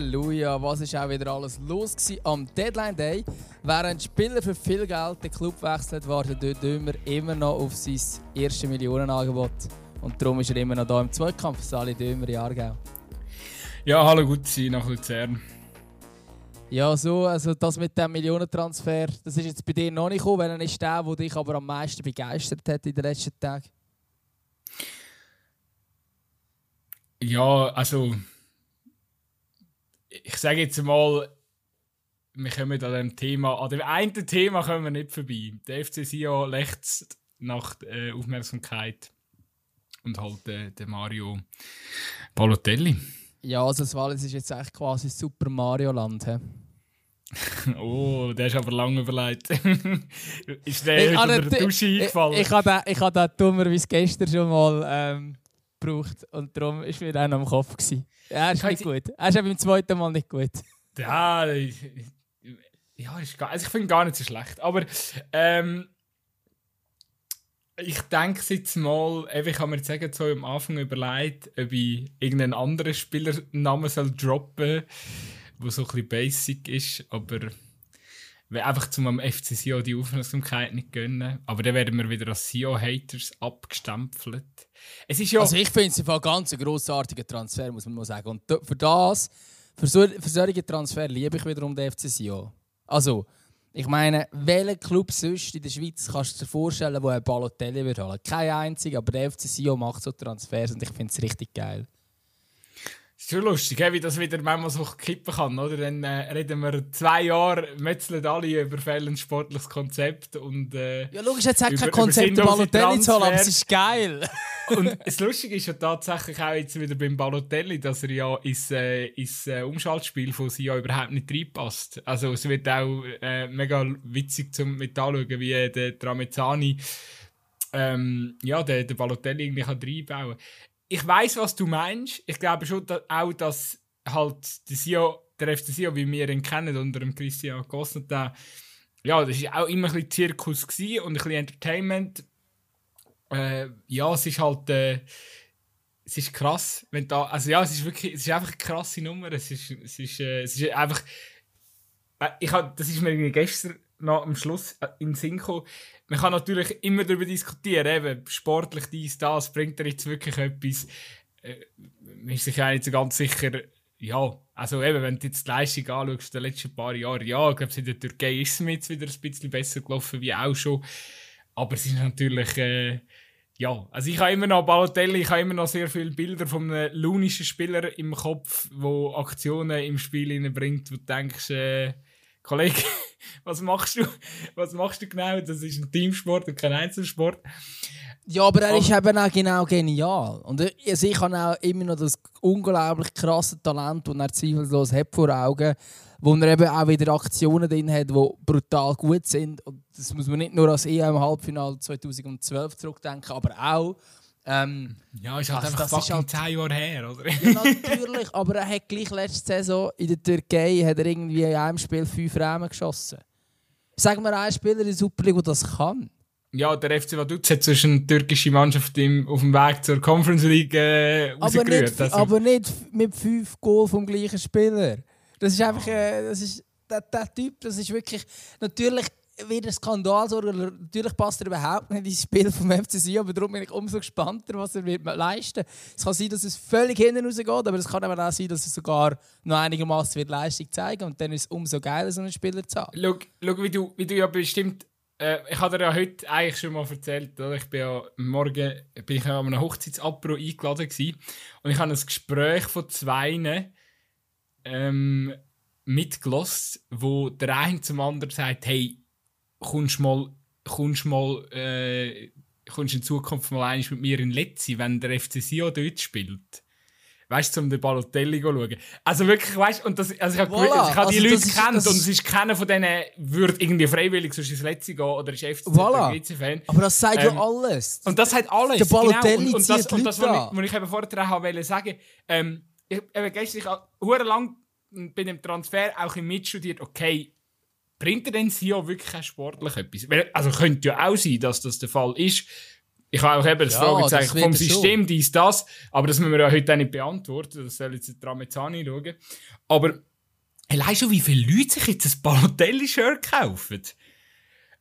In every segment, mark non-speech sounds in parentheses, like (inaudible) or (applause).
Halleluja, was ist auch wieder alles los am Deadline Day? Während Spieler für viel Geld den Club wechselt, wartet dort Dömer immer noch auf sein erstes Millionenangebot. Und darum ist er immer noch da im Zweikampf, Sali Dömer in Aargau. Ja, hallo, gut sein nach Luzern. Ja, so, also das mit dem Millionentransfer, das ist jetzt bei dir noch nicht gekommen. Welcher ist der, der dich aber am meisten begeistert hat in den letzten Tagen? Ja, also ich sage jetzt mal, wir kommen an dem Thema, an dem einen Thema kommen wir nicht vorbei. Der FC Sion lächzt nach äh, Aufmerksamkeit und halt äh, der Mario Balotelli. Ja, also das Wallis ist jetzt echt quasi Super Mario Land. He? (laughs) oh, der ist aber lange überlegt. (laughs) ist der unter der Dusche eingefallen? Ich, ich, ich habe den dummerweise gestern schon mal ähm, gebraucht und darum war mir dann am Kopf. Gewesen. Er ist nicht gut. Er ist beim zweiten Mal nicht gut. Ja, ja ist gar, also ich finde gar nicht so schlecht. Aber ähm, ich denke jetzt mal, ich habe mir jetzt sagen, so am Anfang überlegt, ob ich irgendeinen anderen Spielernamen soll droppen soll, der so ein bisschen basic ist, aber einfach zum FC Sio die Aufmerksamkeit nicht gönnen. Aber dann werden wir wieder als Sio-Haters abgestempelt. Es ist ja also ich finde es ein ganz grossartiger Transfer, muss man mal sagen. Und für das, für, so, für solche Transfer liebe ich wiederum den FC Sio. Also, ich meine, welchen Club sonst in der Schweiz kannst du dir vorstellen, wo ein Balotelli wird holen? Kein einziger, aber der FC Sio macht so Transfers und ich finde es richtig geil. Ist schon lustig, wie das wieder manchmal so kippen kann, oder? Dann äh, reden wir zwei Jahre, metzeln alle über ein sportliches Konzept und äh, Ja, logisch, jetzt hat kein Konzept, um Balotelli zu holen, aber es ist geil. (laughs) und das Lustige ist ja tatsächlich auch jetzt wieder beim Balotelli, dass er ja ins, äh, ins äh, Umschaltspiel von Sia überhaupt nicht reinpasst. Also es wird auch äh, mega witzig zum mit anschauen, wie äh, der Tramezzani ähm, ja, der, der Balotelli irgendwie kann reinbauen ich weiß, was du meinst. Ich glaube schon dass auch, dass halt der, Sio, der FC Sio, wie wir ihn kennen, unter dem Christian Cosnata, ja, das war auch immer ein bisschen Zirkus und ein bisschen Entertainment. Äh, ja, es ist halt, äh, es ist krass, wenn da, also ja, es ist wirklich, es ist einfach eine krasse Nummer. Es ist, es ist, äh, es ist einfach, äh, ich hab, das ist mir gestern noch am Schluss äh, in den Sinn gekommen man kann natürlich immer darüber diskutieren, eben, sportlich dies, das, bringt er jetzt wirklich etwas? Äh, man ist sich auch nicht so ganz sicher, ja, also eben, wenn du jetzt die Leistung anschaust, der letzten paar Jahre, ja, ich glaube, in der Türkei ist es mir jetzt wieder ein bisschen besser gelaufen, wie auch schon. Aber es ist natürlich, äh, ja, also ich habe immer noch Balotelli, ich habe immer noch sehr viele Bilder von einem lunischen Spieler im Kopf, der Aktionen im Spiel bringt, wo du denkst, äh, Kollege, (laughs) was machst du? (laughs) Was machst du genau? Das ist ein Teamsport und kein Einzelsport. Ja, aber er ist eben auch genau genial. Und also ich habe auch immer noch das unglaublich krasse Talent, das er zweifellos hat vor Augen, wo er eben auch wieder Aktionen drin hat, die brutal gut sind. Und das muss man nicht nur als EM-Halbfinale 2012 zurückdenken, aber auch ähm, ja, ist halt einfach das ist halt, 10 Jahre her, oder? ja, natürlich, (laughs) aber er hat gleich letzte Saison in der Türkei hat er irgendwie in einem Spiel fünf Rahmen geschossen. Sag mir einen Spieler in der Super League, der das kann. Ja, der FC Vaduz hat zwischen eine türkische Mannschaft im, auf dem Weg zur Conference League äh, aber nicht, also. aber nicht mit fünf Goal vom gleichen Spieler. Das ist einfach, äh, das ist, der, der Typ, das ist wirklich, natürlich wieder ein Skandal sorgen. Natürlich passt er überhaupt nicht ins Spiel vom FC aber darum bin ich umso gespannter, was er wird leisten wird. Es kann sein, dass es völlig hinten rausgeht, aber es kann aber auch sein, dass er sogar noch einigermaßen Leistung zeigen und dann ist es umso geiler, so einen Spieler zu haben. Schau, schau wie, du, wie du ja bestimmt äh, ich habe dir ja heute eigentlich schon mal erzählt, oder? ich bin ja morgen bin ich ja an einem Hochzeitsapro eingeladen gewesen, und ich habe ein Gespräch von zwei ähm, mitgelost, wo der eine zum anderen sagt, hey, kommst mal, kommst mal, äh, kommst in Zukunft mal eins mit mir in Letzi, wenn der FC Sion dort spielt. Weißt du, um den Balotelli zu schauen. Also wirklich, weißt du, und das, also ich habe voilà. hab die also Leute kennt und es ist keiner von denen, würde irgendwie freiwillig sonst ins Letzi gehen oder ist FC voilà. Fan. Aber das sagt ähm, ja alles. Und das sagt alles. Der Balotelli genau. und, und das, und das, was ich, was ich eben vorher wollte sagen, ähm, ich, eben gestern, ich habe lang bei dem Transfer auch mitstudiert, okay, bringt er denn Sio wirklich auch sportlich etwas? Also könnte ja auch sein, dass das der Fall ist. Ich habe auch eben das Ja, Fragezeichen vom System, dies, das, aber das müssen wir ja heute auch nicht beantworten, das soll jetzt Tramezzani schauen. Aber allein schon, wie viele Leute sich jetzt ein Balotelli-Shirt kaufen.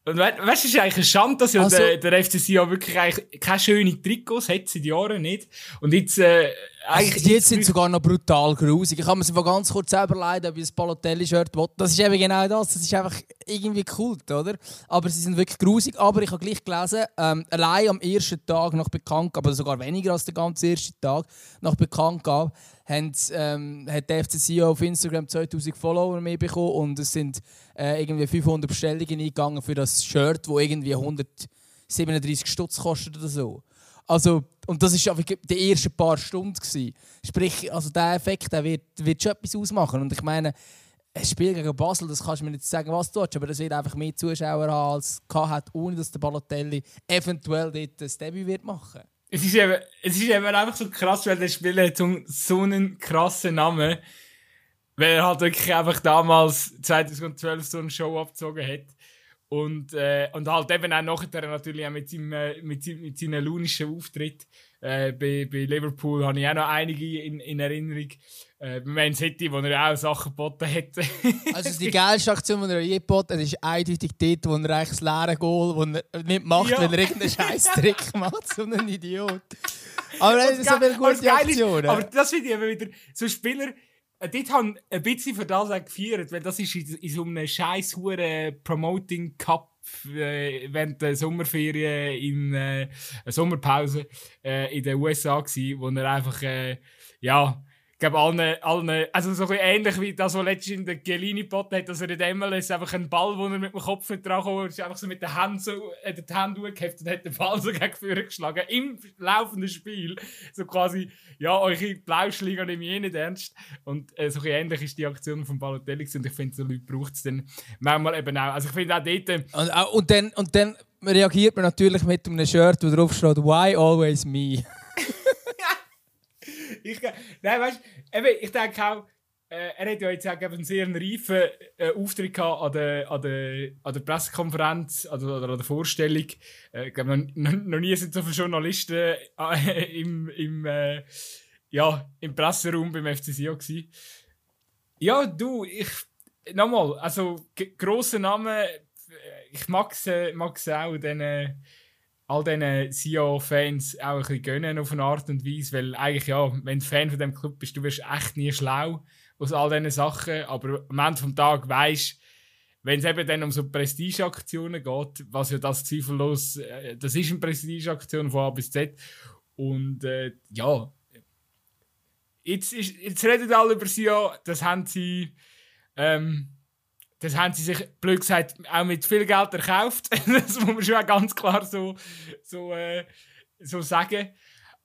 Und we weißt du, es ist eigentlich eine Schande, dass ja Also- der, der FCC ja wirklich eigentlich keine schönen Trikots hat seit Jahren nicht. Und jetzt, äh, eigentlich. Also, jetzt sind sogar noch brutal grusig. Ich habe mir einfach ganz kurz selber leiden, ob ich ein Balotelli-Shirt will. Das ist eben genau das. Das ist einfach irgendwie Kult, oder? Aber sie sind wirklich grusig. Aber ich habe gleich gelesen, ähm, allein am ersten Tag nach Bekanntgabe, oder sogar weniger als der ganze erste Tag nach Bekanntgabe, haben, ähm, hat der FCC auf Instagram 2000 Follower mehr bekommen und es sind äh, irgendwie 500 Bestellungen eingegangen für das Shirt, wo irgendwie 137 Stutz kostet oder so. Also, und das war die ersten paar Stunden. Gewesen. Sprich, also der Effekt der wird, wird schon etwas ausmachen. Und ich meine, ein Spiel gegen Basel, das kannst du mir nicht sagen, was du willst, aber das wird einfach mehr Zuschauer haben, als es hat, ohne dass der Balotelli eventuell dort das Debüt wird machen Es ist eben, es ist eben einfach so krass, weil der Spieler hat so, einen krassen Namen, weil er halt wirklich einfach damals 2012 so eine Show abgezogen hat. Und, äh, und halt eben auch nachher natürlich auch mit seinem, äh, mit seinem, mit seinem launischen Auftritt. Äh, bei, bei Liverpool habe ich auch noch einige in, in Erinnerung. Äh, Man City, wo er auch Sachen geboten hat. (laughs) Also die geilste Aktion, die er je geboten hat, ist eindeutig dort, wo er eigentlich das leere Goal das er nicht macht, Ja. weil er irgendeinen scheiß (laughs) Trick macht. So ein Idiot. Aber er das gute Geile ist- Aktionen. Aber das finde ich eben wieder, so Spieler, äh, dort haben ein bisschen für das auch gefeiert, weil das ist in, in so einem scheiß Promoting Cup äh, während der Sommerferien in äh, eine Sommerpause äh, in den USA gsi, wo er einfach äh, ja ich glaube, allen, allen, also so ein bisschen ähnlich wie das, was letztens in der Gelini geboten hat, dass er in der MLS einfach einen Ball, wo er mit dem Kopf nicht dran kam, ist einfach so mit der Hand so, äh, die durchgeheftet und hat den Ball so gegen vorne geschlagen. Im laufenden Spiel. So quasi, ja, eure Blauschliga nehme ich eh nicht ernst. Und äh, so ähnlich ist die Aktion von Balotelli und ich finde, so Leute braucht es dann manchmal eben auch. Also ich finde auch dort, äh, Und, und, dann, und dann reagiert man natürlich mit einem Shirt, wo drauf steht «Why always me?» (laughs) ich, nein, weißt du, ich denke auch, äh, er hat ja jetzt auch einen sehr reifen äh, Auftritt gehabt an der, an der, an der Pressekonferenz also, oder an der Vorstellung. Äh, ich glaube, noch, noch, nie sind so viele Journalisten äh, im, im, äh, ja, im Presseraum beim FCC gewesen. Ja, du, ich, nochmal, also g- grosse Namen, äh, ich mag es äh, mag's auch, all diesen CEO-Fans auch ein bisschen gönnen auf eine Art und Weise, weil eigentlich, ja, wenn du Fan von dem Club bist, du wirst echt nie schlau aus all diesen Sachen, aber am Ende vom Tag weisst wenn es eben dann um so Prestigeaktionen geht, was ja das zweifellos, äh, das ist eine Prestigeaktion von A bis Z und äh, ja, jetzt, ist, jetzt reden alle über sie das haben sie ähm, das haben sie sich, blöd gesagt, auch mit viel Geld erkauft. (laughs) das muss man schon auch ganz klar so, so, äh, so sagen.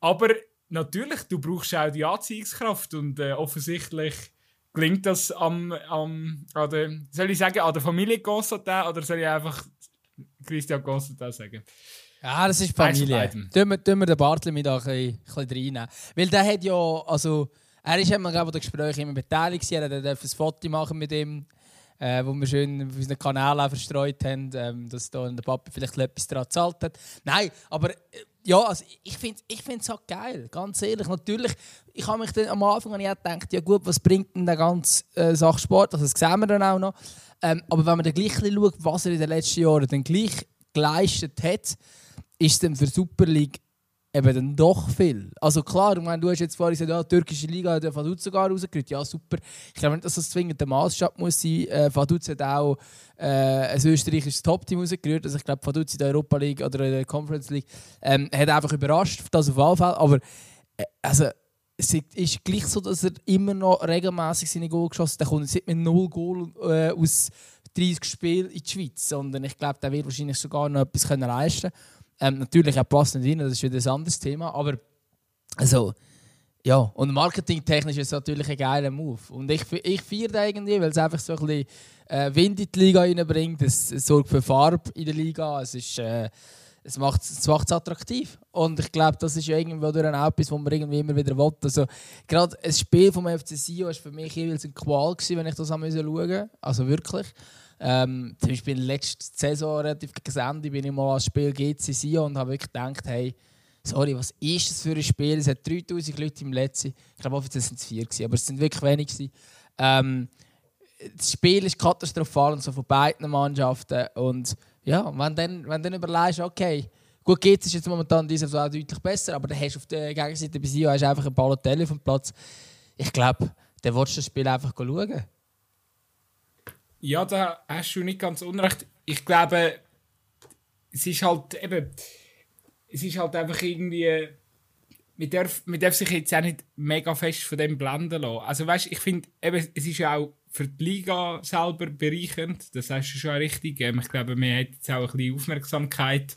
Aber natürlich, du brauchst auch die Anziehungskraft und äh, offensichtlich gelingt das am, am an der, soll ich sagen, an der Familie Constantin oder soll ich einfach Christian Constantin sagen? Ja, das ist Familie. Tun wir, tun wir den Bartli mit ein bisschen, ein bisschen reinnehmen. Weil der hat ja, also, er ist immer glaube ich, an den Gesprächen immer beteiligt gewesen. Er durfte ein Foto machen mit ihm, äh, wo wir schön auf unseren auch verstreut haben, ähm, dass da der Papi vielleicht etwas daran gezahlt hat. Nein, aber äh, ja, also ich finde es ich find's auch geil, ganz ehrlich. Natürlich, ich habe mich dann am Anfang auch gedacht, ja gut, was bringt denn der ganze äh, Sachsport? Also das sehen wir dann auch noch. Ähm, aber wenn man dann gleich schaut, was er in den letzten Jahren dann gleich geleistet hat, ist dann für Super League eben dann doch viel. Also klar, ich meine, du hast jetzt vorhin gesagt, ja, die türkische Liga hat der Vaduz sogar rausgerührt. Ja, super. Ich glaube nicht, dass das zwingend der Maßstab muss sein. Äh, Vaduz hat auch äh, ein österreichisches Top-Team rausgerührt. Also ich glaube, Vaduz in der Europa League oder in der Conference League ähm, hat einfach überrascht, das auf alle Fälle. Aber äh, also, es ist gleich so, dass er immer noch regelmäßig seine Goal geschossen hat. Der kommt nicht mit 0 Goal äh, aus 30 Spielen in die Schweiz, sondern ich glaube, der wird wahrscheinlich sogar noch etwas leisten können. Ähm, natürlich, passt nicht rein, das ist wieder ein anderes Thema, aber also, ja, und marketingtechnisch ist es natürlich ein geiler Move. Und ich, ich feiere irgendwie, weil es einfach so ein bisschen äh, Wind in die Liga reinbringt, es, es sorgt für Farbe in der Liga, es ist... Äh, es macht es macht's attraktiv. Und ich glaube, das ist ja irgendwo durch auch etwas, was man irgendwie immer wieder will. Also, gerade ein Spiel vom FC Sion war für mich jeweils ein Qual, gewesen, wenn ich das schauen musste. Also wirklich. Ähm, zum Beispiel letzte Saison relativ gegen bin ich mal als Spiel GC Sion und habe wirklich gedacht, hey, sorry, was ist das für ein Spiel? Es hat 3000 Leute im letzten. Ich glaube, offiziell sind es vier, gewesen, aber es sind wirklich wenig. Ähm, das Spiel ist katastrophal und so von beiden Mannschaften. Und ja, wenn dann, wenn dann überlegst, okay, gut geht es jetzt momentan diese Saison deutlich besser, aber dann hast du auf der Gegenseite bei Sion einfach ein Balotelli dem Platz. Ich glaube, dann willst du das Spiel einfach schauen. Ja, da hast du nicht ganz unrecht. Ich glaube, es ist halt eben es ist halt einfach irgendwie. Man darf, man darf sich jetzt auch nicht mega fest von dem blenden lassen. Also weißt, ich finde, es ist ja auch für die Liga selber bereichernd. Das heißt schon richtig. Ähm, ich glaube, man hat jetzt auch ein bisschen Aufmerksamkeit,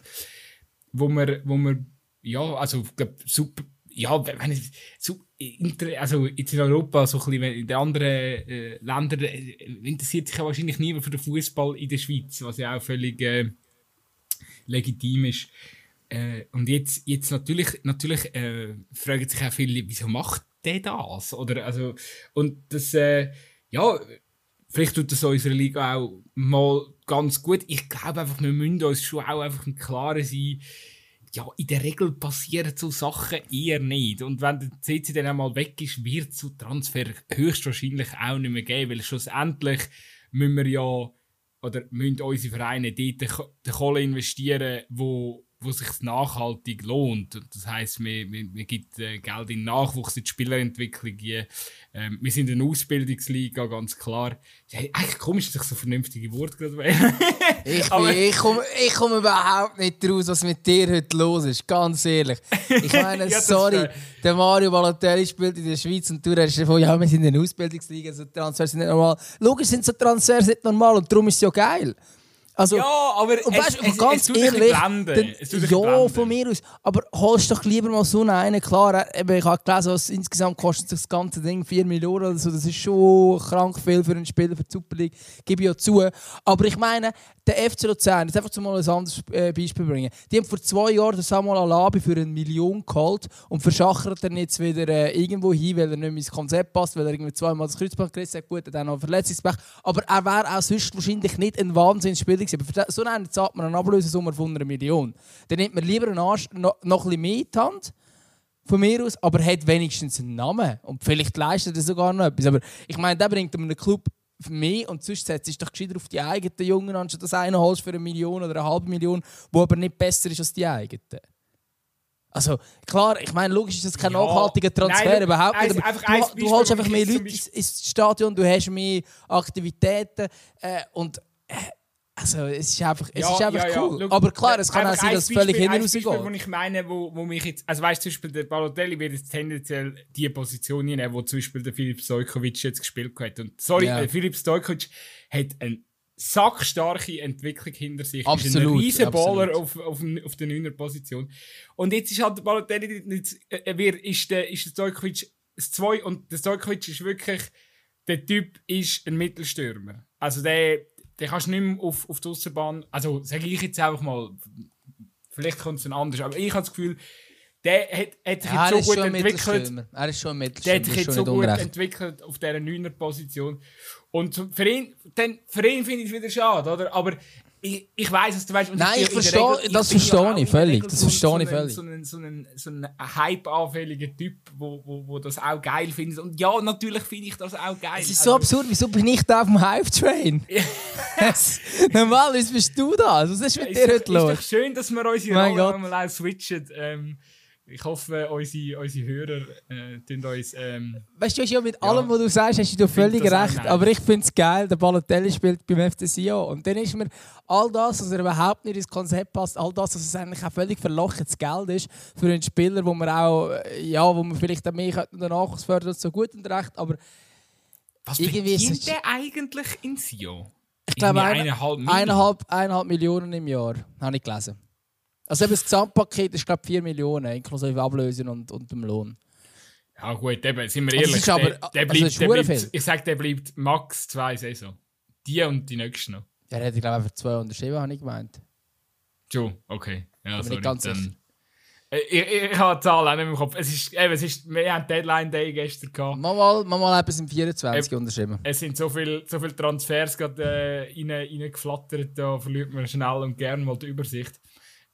wo man, wo man ja, also ich glaube, super, ja, wenn ich, so, also jetzt in Europa, so ein bisschen, in den anderen äh, Ländern äh, interessiert sich ja wahrscheinlich niemand für den Fußball in der Schweiz, was ja auch völlig äh, legitim ist. Äh, und jetzt, jetzt natürlich, natürlich äh, fragen sich auch viele, wieso macht der das? Oder, also, und das, äh, ja, vielleicht tut das unserer Liga auch mal ganz gut. Ich glaube einfach, wir müssen uns schon auch einfach im Klaren sein, ja, in der Regel passieren so Sachen eher nicht. Und wenn der CC dann einmal weg ist, wird es so Transfer höchstwahrscheinlich auch nicht mehr geben, weil schlussendlich müssen wir ja, oder müssen unsere Vereine dort den Kohle investieren, wo wo sich nachhaltig lohnt. Das heißt, man, man, man gibt äh, Geld in Nachwuchs, in die Spielerentwicklung. Ähm, wir sind eine Ausbildungsliga, ganz klar. Hey, eigentlich komisch, dass ich so vernünftige Worte gerade wähle. (laughs) ich, ich komme ich komm überhaupt nicht raus, was mit dir heute los ist, ganz ehrlich. Ich (laughs) meine, ja, sorry, der Mario Balotelli spielt in der Schweiz und du redest davon, ja, wir sind in der Ausbildungsliga, so Transfers sind nicht normal. Logisch sind so Transfers nicht normal und darum ist es ja geil. Also, ja, aber und weißt, es, ganz es, es ehrlich, dann, ja, von mir aus. Aber holst doch lieber mal so einen. Klar, ich habe gelesen, was insgesamt kostet das ganze Ding 4 Millionen oder so. Das ist schon krank viel für einen Spieler für die Super League. Gebe ich ja zu. Aber ich meine, der FC Luzern, jetzt einfach mal ein anderes äh, Beispiel bringen. Die haben vor zwei Jahren den Samuel Alabi für eine Million geholt und verschachert er jetzt wieder äh, irgendwo hin, weil er nicht mehr ins Konzept passt, weil er irgendwie zweimal das Kreuzband gerissen hat. Gut, er hat auch noch Verletzungspech. Aber er wäre auch sonst wahrscheinlich nicht ein Wahnsinnsspieler gewesen. Aber für so einen zahlt man eine Ablösesumme von einer Million. Dann nimmt man lieber einen Arsch noch, noch ein bisschen mehr in die Hand von mir aus, aber hat wenigstens einen Namen. Und vielleicht leistet er sogar noch etwas. Aber ich meine, der bringt einem Club mehr und sonst setzt du doch gescheiter auf die eigenen Jungen, anstatt dass einer holst für eine Million oder eine halbe Million, wo aber nicht besser ist als die eigenen. Also klar, ich meine, logisch ist das kein ja, nachhaltiger Transfer nein, überhaupt nicht. Du, du holst einfach mehr Leute ins Stadion, du hast mehr Aktivitäten äh, und äh, also, es ist einfach, es ja, ist einfach ja, cool. Ja. aber klar, es kann auch sein, dass es völlig hin rausgeht. wo ich meine, wo, wo mich jetzt, also weißt du, zum Beispiel der Balotelli wird jetzt tendenziell die Position nehmen, wo zum Beispiel der Filip Stojkovic jetzt gespielt hat. Und sorry, ja. äh, Filip Stojkovic hat eine sackstarke Entwicklung hinter sich. Absolut. Ist ein riesen Baller auf, auf, auf der 9er Position. Und jetzt ist halt der Balotelli, jetzt, äh, ist der, ist der Stojkovic das 2 und der Stojkovic ist wirklich, der Typ ist ein Mittelstürmer. Also der, den kannst du nicht mehr auf, auf die Aussenbahn. Also sage ich jetzt einfach mal, vielleicht kommt es anders, aber ich habe das Gefühl, der hat, hat sich ja, jetzt so gut entwickelt. Er ist schon ein Der hat sich jetzt so gut unrecht. entwickelt auf dieser 9er Position. Und für ihn, dann, für ihn finde ich es wieder schade, oder? Aber ich, ich weiß, dass du weißt. Nein, ich verstehe, das verstehe ich völlig. Das verstehe ich völlig. So ein, so ein, so ein Hype-anfälliger Typ, wo, wo, wo das auch geil findet. Und ja, natürlich finde ich das auch geil. Es ist so also, absurd, wieso bin ich da auf dem Hype-Train? (laughs) Normalerweise bist du da. Was ist mit dir heute los? Es ist doch schön, dass wir unsere Rollen mal auch switchen. Ähm, ich hoffe, unsere, unsere Hörer äh, tun uns. Ähm, weißt du, ja mit ja, allem, was du sagst, hast du völlig recht. Aber ich finde es geil, der Balotelli spielt beim FC Sion. Und dann ist mir all das, was er überhaupt nicht ins Konzept passt, all das, was es eigentlich auch völlig verlochenes Geld ist für einen Spieler, wo man auch, äh, ja, wo man vielleicht auch mehr danach fördert, so gut und recht. Aber was verdient der eigentlich in Sion? Ich glaube, eineinhalb, eineinhalb, eineinhalb Millionen im Jahr, habe ich gelesen. Also eben das Gesamtpaket ist glaube ich 4 Millionen, inklusive Ablösung und, und dem Lohn. Ja gut, eben, sind wir also ehrlich, aber, der, der, also bleibt, der bleibt, ich sage, der bleibt max zwei Saison. Die und die nächste noch. Der hätte, glaube ich, einfach zwei unterschrieben, habe ich gemeint. Jo, okay. Ja, sorry, ganz dann, Äh, Ich, ich habe die Zahl auch nicht im Kopf. Es ist, eben, es ist, wir haben Deadline Day gestern gehabt. Mal, mal, mal, etwas im 24 unterschrieben. Es sind so viele so viel Transfers gerade äh, rein, reingeflattert, da verliert man schnell und gern mal die Übersicht.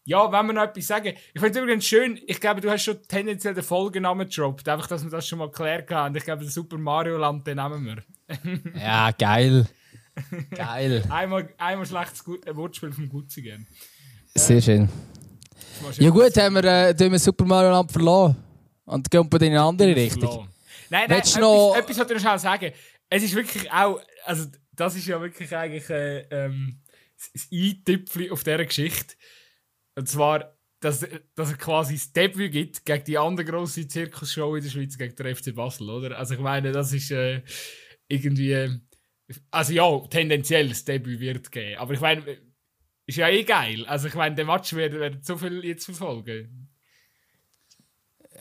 Ja, wenn wir noch etwas sagen. Ich finde es übrigens schön, ich glaube, du hast schon tendenziell den Folgennamen gedroppt. Einfach, dass wir das schon mal geklärt haben. Ich glaube, den Super Mario Land, den nehmen wir. (laughs) Ja, geil. geil. (laughs) Einmal, einmal schlechtes äh, Wortspiel vom Gutzi gern. Sehr schön. Ja gut, haben wir, äh, wir Super Mario Land verloren. Und gehen wir in eine andere Richtung. Nein, nein, etwas, noch- etwas wollte ich noch sagen. Es ist wirklich auch, also das ist ja wirklich eigentlich äh, ähm, das Eintüpfchen auf dieser Geschichte. Und zwar, dass, dass er quasi das Debüt gibt gegen die andere grosse Zirkusshow in der Schweiz, gegen den FC Basel, oder? Also ich meine, das ist äh, irgendwie... Also ja, tendenziell das Debüt wird geben. Aber ich meine, ist ja eh geil. Also ich meine, den Match werden, werden so viel jetzt verfolgen.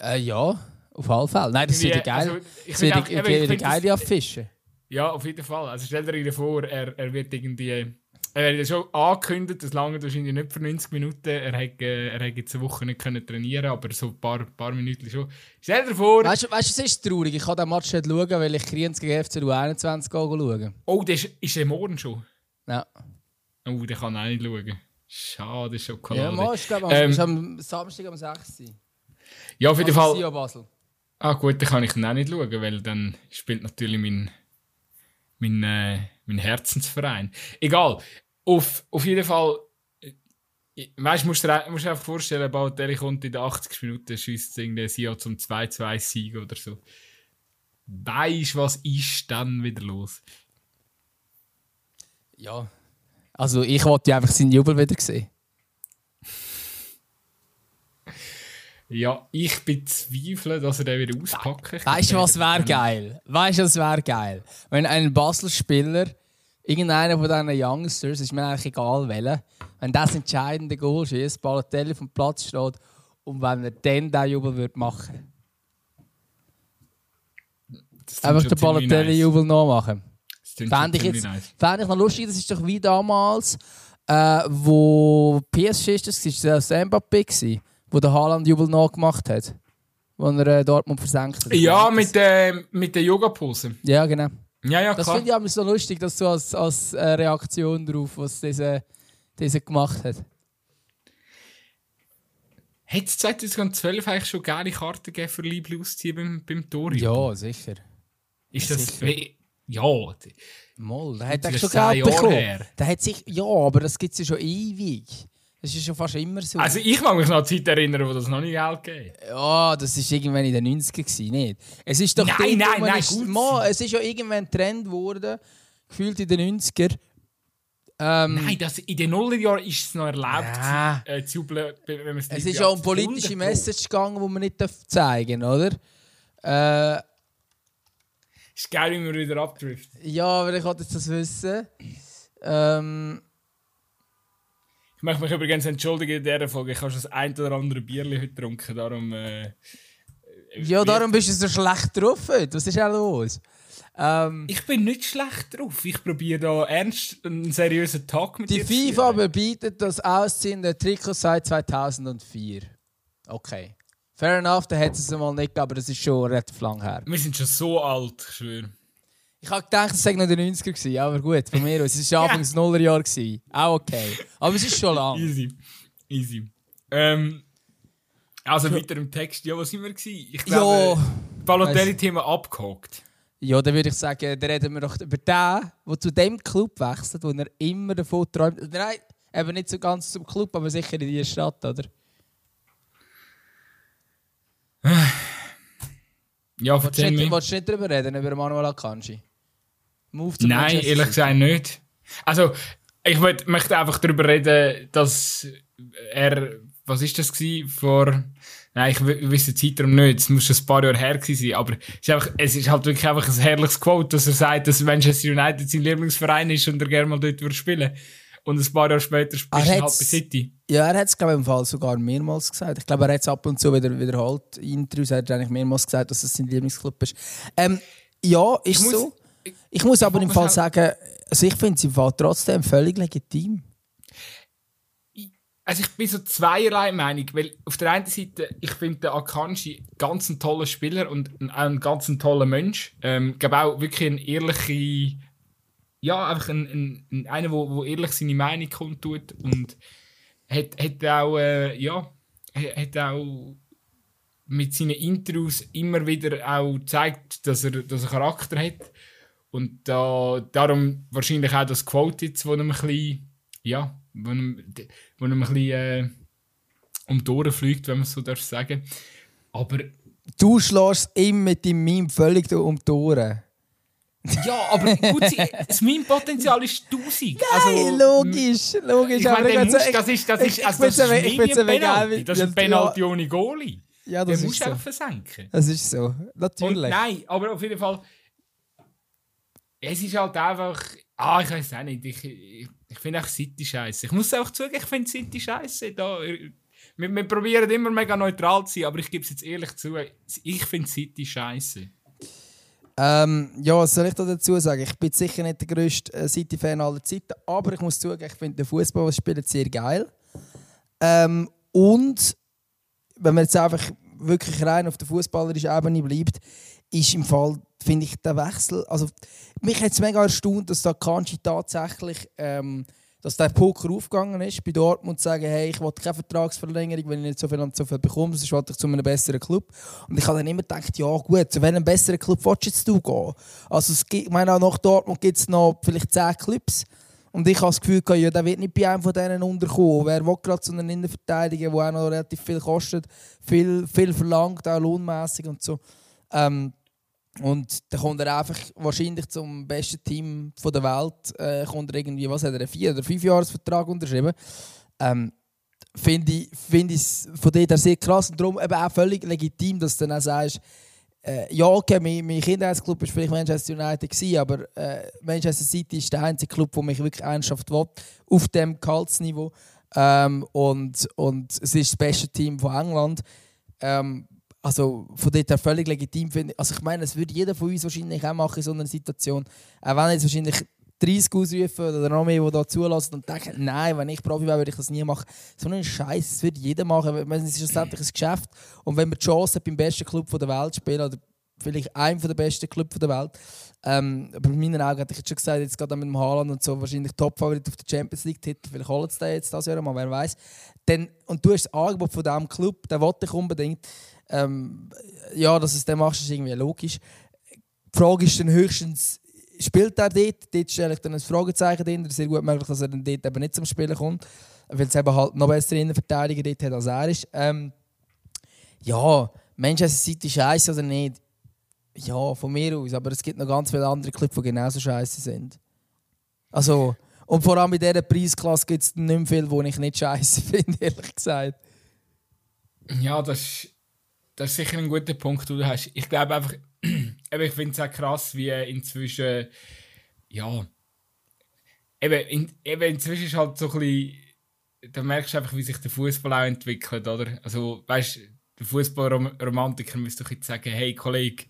Äh, ja, auf alle Fälle. Nein, das wird geil. also, ich das wird geile Affische. Ja, auf jeden Fall. Also stell dir dir vor, er, er wird irgendwie. Er hat ja schon angekündigt, das lange wahrscheinlich nicht für 90 Minuten. Er hat, äh, er hat jetzt eine Woche nicht können trainieren, aber so ein paar, paar Minuten schon. Stell dir vor, Weißt du, weißt, du, es ist traurig. Ich kann den Match nicht schauen, weil ich Kriens gegen FC U21 schauen. oh, das ist, ist er morgen schon. Ja, Oh, den kann ich auch nicht schauen. Schade, Schokolade. ja mal, ich glaube, Ähm, ist am Samstag um 6 Uhr. Ja, auf jeden Fall. Sia Basel. Ah, gut, dann kann ich ihn auch nicht schauen, weil dann spielt natürlich mein, mein, äh, mein Herzensverein. Egal. Auf, auf jeden Fall. äh, Weißt du, musst dir musst dir einfach vorstellen, Balotelli kommt in den 80 Minuten, schießt irgendwie Sia zum 2-2-Sieg oder so. Weißt was ist dann wieder los? Ja. Also ich wollte einfach seinen Jubel wieder sehen. Ja, ich bezweifle, dass er den wieder auspacken Ich Weißt du, was wäre geil? Weißt du, was wäre geil? Wenn ein Basel-Spieler, irgendeiner von diesen Youngsters, ist mir eigentlich egal welcher, wenn das entscheidende Goal schießt, Balotelli vom Platz steht und wenn er dann diesen Jubel würde machen klingt Einfach den Balotelli-Jubel. Das klingt schon Fände ich jetzt nice. fände ich noch lustig, das ist doch wie damals, äh, wo PSG ist, das war das Mbappé, gewesen, wo der Haaland-Jubel nachgemacht hat. Wo er äh, Dortmund versenkt hat. Ja, mit, äh, mit der Yoga-Pose. Ja, genau. Ja, ja, Das finde ich aber so lustig, dass so als, als äh, Reaktion darauf, was diese, diese gemacht hat. Hat es 2012 eigentlich schon geile Karten gegeben für Liebling ausziehen beim, beim Tor? Ja, sicher. Ist ja, das. sicher. Ja, Moll, der hat ist schon Geld bekommen. Der hat sich, ja, aber das gibt es ja schon ewig. Das ist schon fast immer so. also ich mag mich noch an die Zeit erinnern, wo das noch nicht Geld gegeben Ja, das war irgendwann in den 90ern, gewesen, nicht? Es ist doch Nein, dort, nein, man nein, ist, gut. Mal, es ist ja irgendwann Trend geworden, gefühlt in den 90ern. Ähm, Nein, das, in den Nullerjahren ist es noch erlaubt, Ja. zu, äh, zu jubeln, wenn man es es ist ja um abzieht. politische 100 Pro. Message gegangen, die man nicht darf zeigen oder? Äh, Ist geil, wie wir wieder abdriften. ja, aber ich wollte jetzt das wissen. Ähm, Ich möchte mich übrigens entschuldigen in dieser Folge. Ich habe schon das ein oder andere Bierchen heute getrunken, darum... Äh, ja, darum bist du so schlecht drauf heute. Was ist auch los? Ähm, Ich bin nicht schlecht drauf. Ich probiere da ernst einen seriösen Tag mit die dir zu FIFA verbietet das Ausziehen der Trikots seit 2004. Okay. Fair enough, da hat es es mal nicht aber das ist schon relativ lang her. Wir sind schon so alt, ich schwöre. Ich habe gedacht, es sei noch den 90er gewesen, aber gut, von mir aus. Es war (laughs) Anfang des Nullerjahr. Auch okay. Aber es ist schon lang. Easy. Easy. Ähm, also weiter im Text. Ja, was sind wir gewesen? Ich glaube, Ja. Balotelli-Thema abgehakt. Ja, dann würde ich sagen, dann reden wir doch über den, der zu dem Club wechselt, wo er immer davon träumt. Nein, eben nicht so ganz zum Club, aber sicher in die Stadt, oder? Ja, Willst du nicht, willst du nicht darüber reden, über Manuel Akanji? Move zu Nein, Manchester ehrlich gesagt nicht. Also, ich möchte einfach darüber reden, dass er, was ist das gewesen, vor, nein, ich w- weiss den Zeitraum nicht, es muss schon ein paar Jahre her gewesen sein, aber es ist, einfach, es ist halt wirklich einfach ein herrliches Quote, dass er sagt, dass Manchester United sein Lieblingsverein ist und er gerne mal dort würde spielen. Und ein paar Jahre später spielt Er halt bei City. Ja, er hat es, glaube ich, im Fall sogar mehrmals gesagt. Ich glaube, er hat es ab und zu wieder wiederholt. In Interviews hat er eigentlich mehrmals gesagt, dass es sein Lieblingsclub ist. Ähm, ja, ist muss- so. Ich muss aber im Fall sagen, also ich finde es im Fall trotzdem völlig legitim. also ich bin so zweierlei Meinung, weil auf der einen Seite, ich finde der Akanji ganz ein toller Spieler und ein, ein ganz ein toller Mensch. Ähm, ich glaube auch wirklich ein ehrlicher, ja, einfach ein, ein, ein einer, wo, wo ehrlich seine Meinung kundtut und hat, hat auch, äh, ja, hat auch mit seinen Intros immer wieder auch gezeigt, dass er, dass er Charakter hat. Und da, darum wahrscheinlich auch das Quote jetzt, wo er ein bisschen, ja, wo ihm, wo ihm ein bisschen äh, um die Ohren fliegt, wenn man so darf sagen. Aber... Du schlägst ihm mit deinem Meme völlig um die Ohren. Ja, aber gut, das Meme-Potenzial ist 1000. Nein, also, logisch, logisch. Ich meine, musst, das ist, das ist, also das ist ich, ich ein Penalty. Das ist ein Penalty ohne Goalie. Ja, das Den ist musst so. du einfach versenken. Das ist so, natürlich. Und nein, aber auf jeden Fall, es ist halt einfach, ah, ich weiß auch nicht, ich, ich, ich finde auch City scheiße. Ich muss auch zugeben, ich finde City scheiße. Wir, wir probieren immer mega neutral zu sein, aber ich gebe es jetzt ehrlich zu, ich finde City scheiße. Ähm, ja, was soll ich da dazu sagen? Ich bin sicher nicht der grösste äh, City-Fan aller Zeiten, aber ich muss zugeben, ich finde den Fußball, was spielt, sehr geil. Ähm, und wenn man jetzt einfach wirklich rein auf der fußballerischen Ebene bleibt, ist im Fall, finde ich, der Wechsel. Also, mich hat es mega erstaunt, dass da Kanji tatsächlich. Ähm, dass der Poker aufgegangen ist bei Dortmund zu sagen, hey, ich will keine Vertragsverlängerung, wenn ich nicht so viel so viel bekomme, sonst will ich zu einem besseren Club. Und ich habe dann immer gedacht, ja gut, zu welchem besseren Club willst du gehen? Also es gibt, ich meine, auch nach Dortmund gibt es noch vielleicht zehn Clubs. Und ich habe das Gefühl, ja, der wird nicht bei einem von denen unterkommen. Wer will gerade zu einer Innenverteidiger, der auch noch relativ viel kostet, viel, viel verlangt, auch lohnmässig und so. Ähm, und dann kommt er einfach wahrscheinlich zum besten Team der Welt. Äh, kommt er irgendwie, was hat er, einen vier- oder fünf Jahresvertrag unterschrieben. Ähm, Finde ich, find ich von dort sehr krass und darum eben auch völlig legitim, dass du dann auch sagst, äh, ja, okay, mein, mein Kindheitsclub war vielleicht Manchester United, gewesen, aber äh, Manchester City ist der einzige Club, der mich wirklich ernsthaft will, auf dem Gehaltsniveau. Ähm, und, und es ist das beste Team von England. Ähm, also von dort her völlig legitim finde ich. Also ich meine, es würde jeder von uns wahrscheinlich auch machen in so einer Situation. Auch wenn jetzt wahrscheinlich 30 ausrufen oder noch mehr, die da zulassen und denken, nein, wenn ich Profi wäre, würde ich das nie machen. So einen Scheiß, das würde jeder machen. Es ist schlussendlich ein Geschäft. Und wenn man die Chance hat, beim besten Club der Welt zu spielen, oder vielleicht einem der besten Clubs der Welt, ähm, aber in meinen Augen hätte ich jetzt schon gesagt, jetzt gerade mit dem Haaland und so, wahrscheinlich Top-Favorit auf der Champions League-Titel, vielleicht holen sie den jetzt das Jahr mal, wer weiß. und du hast das Angebot von diesem Club, der will dich unbedingt. Ähm, ja, dass du es dann machst, ist irgendwie logisch. Die Frage ist dann höchstens, spielt er dort? Dort stelle ich dann ein Fragezeichen dahinter. Es ist sehr gut möglich, dass er dann dort eben nicht zum Spielen kommt, weil es eben halt noch bessere Innenverteidiger dort hat, als er ist. Ähm, ja, Manchester City scheiße oder nicht? Ja, von mir aus. Aber es gibt noch ganz viele andere Clubs, die genauso scheiße sind. Also, und vor allem in dieser Preisklasse gibt es nicht mehr viel, wo ich nicht scheiße finde, (laughs) ehrlich gesagt. Ja, das ist, das ist sicher ein guter Punkt, den du hast. Ich glaube einfach, (clears throat) ich finde es auch krass, wie inzwischen, ja, eben, in, eben inzwischen ist halt so ein bisschen, da merkst du einfach, wie sich der Fußball auch entwickelt, oder? Also, weißt du, der Fußballromantiker müsste doch jetzt sagen, hey Kollege,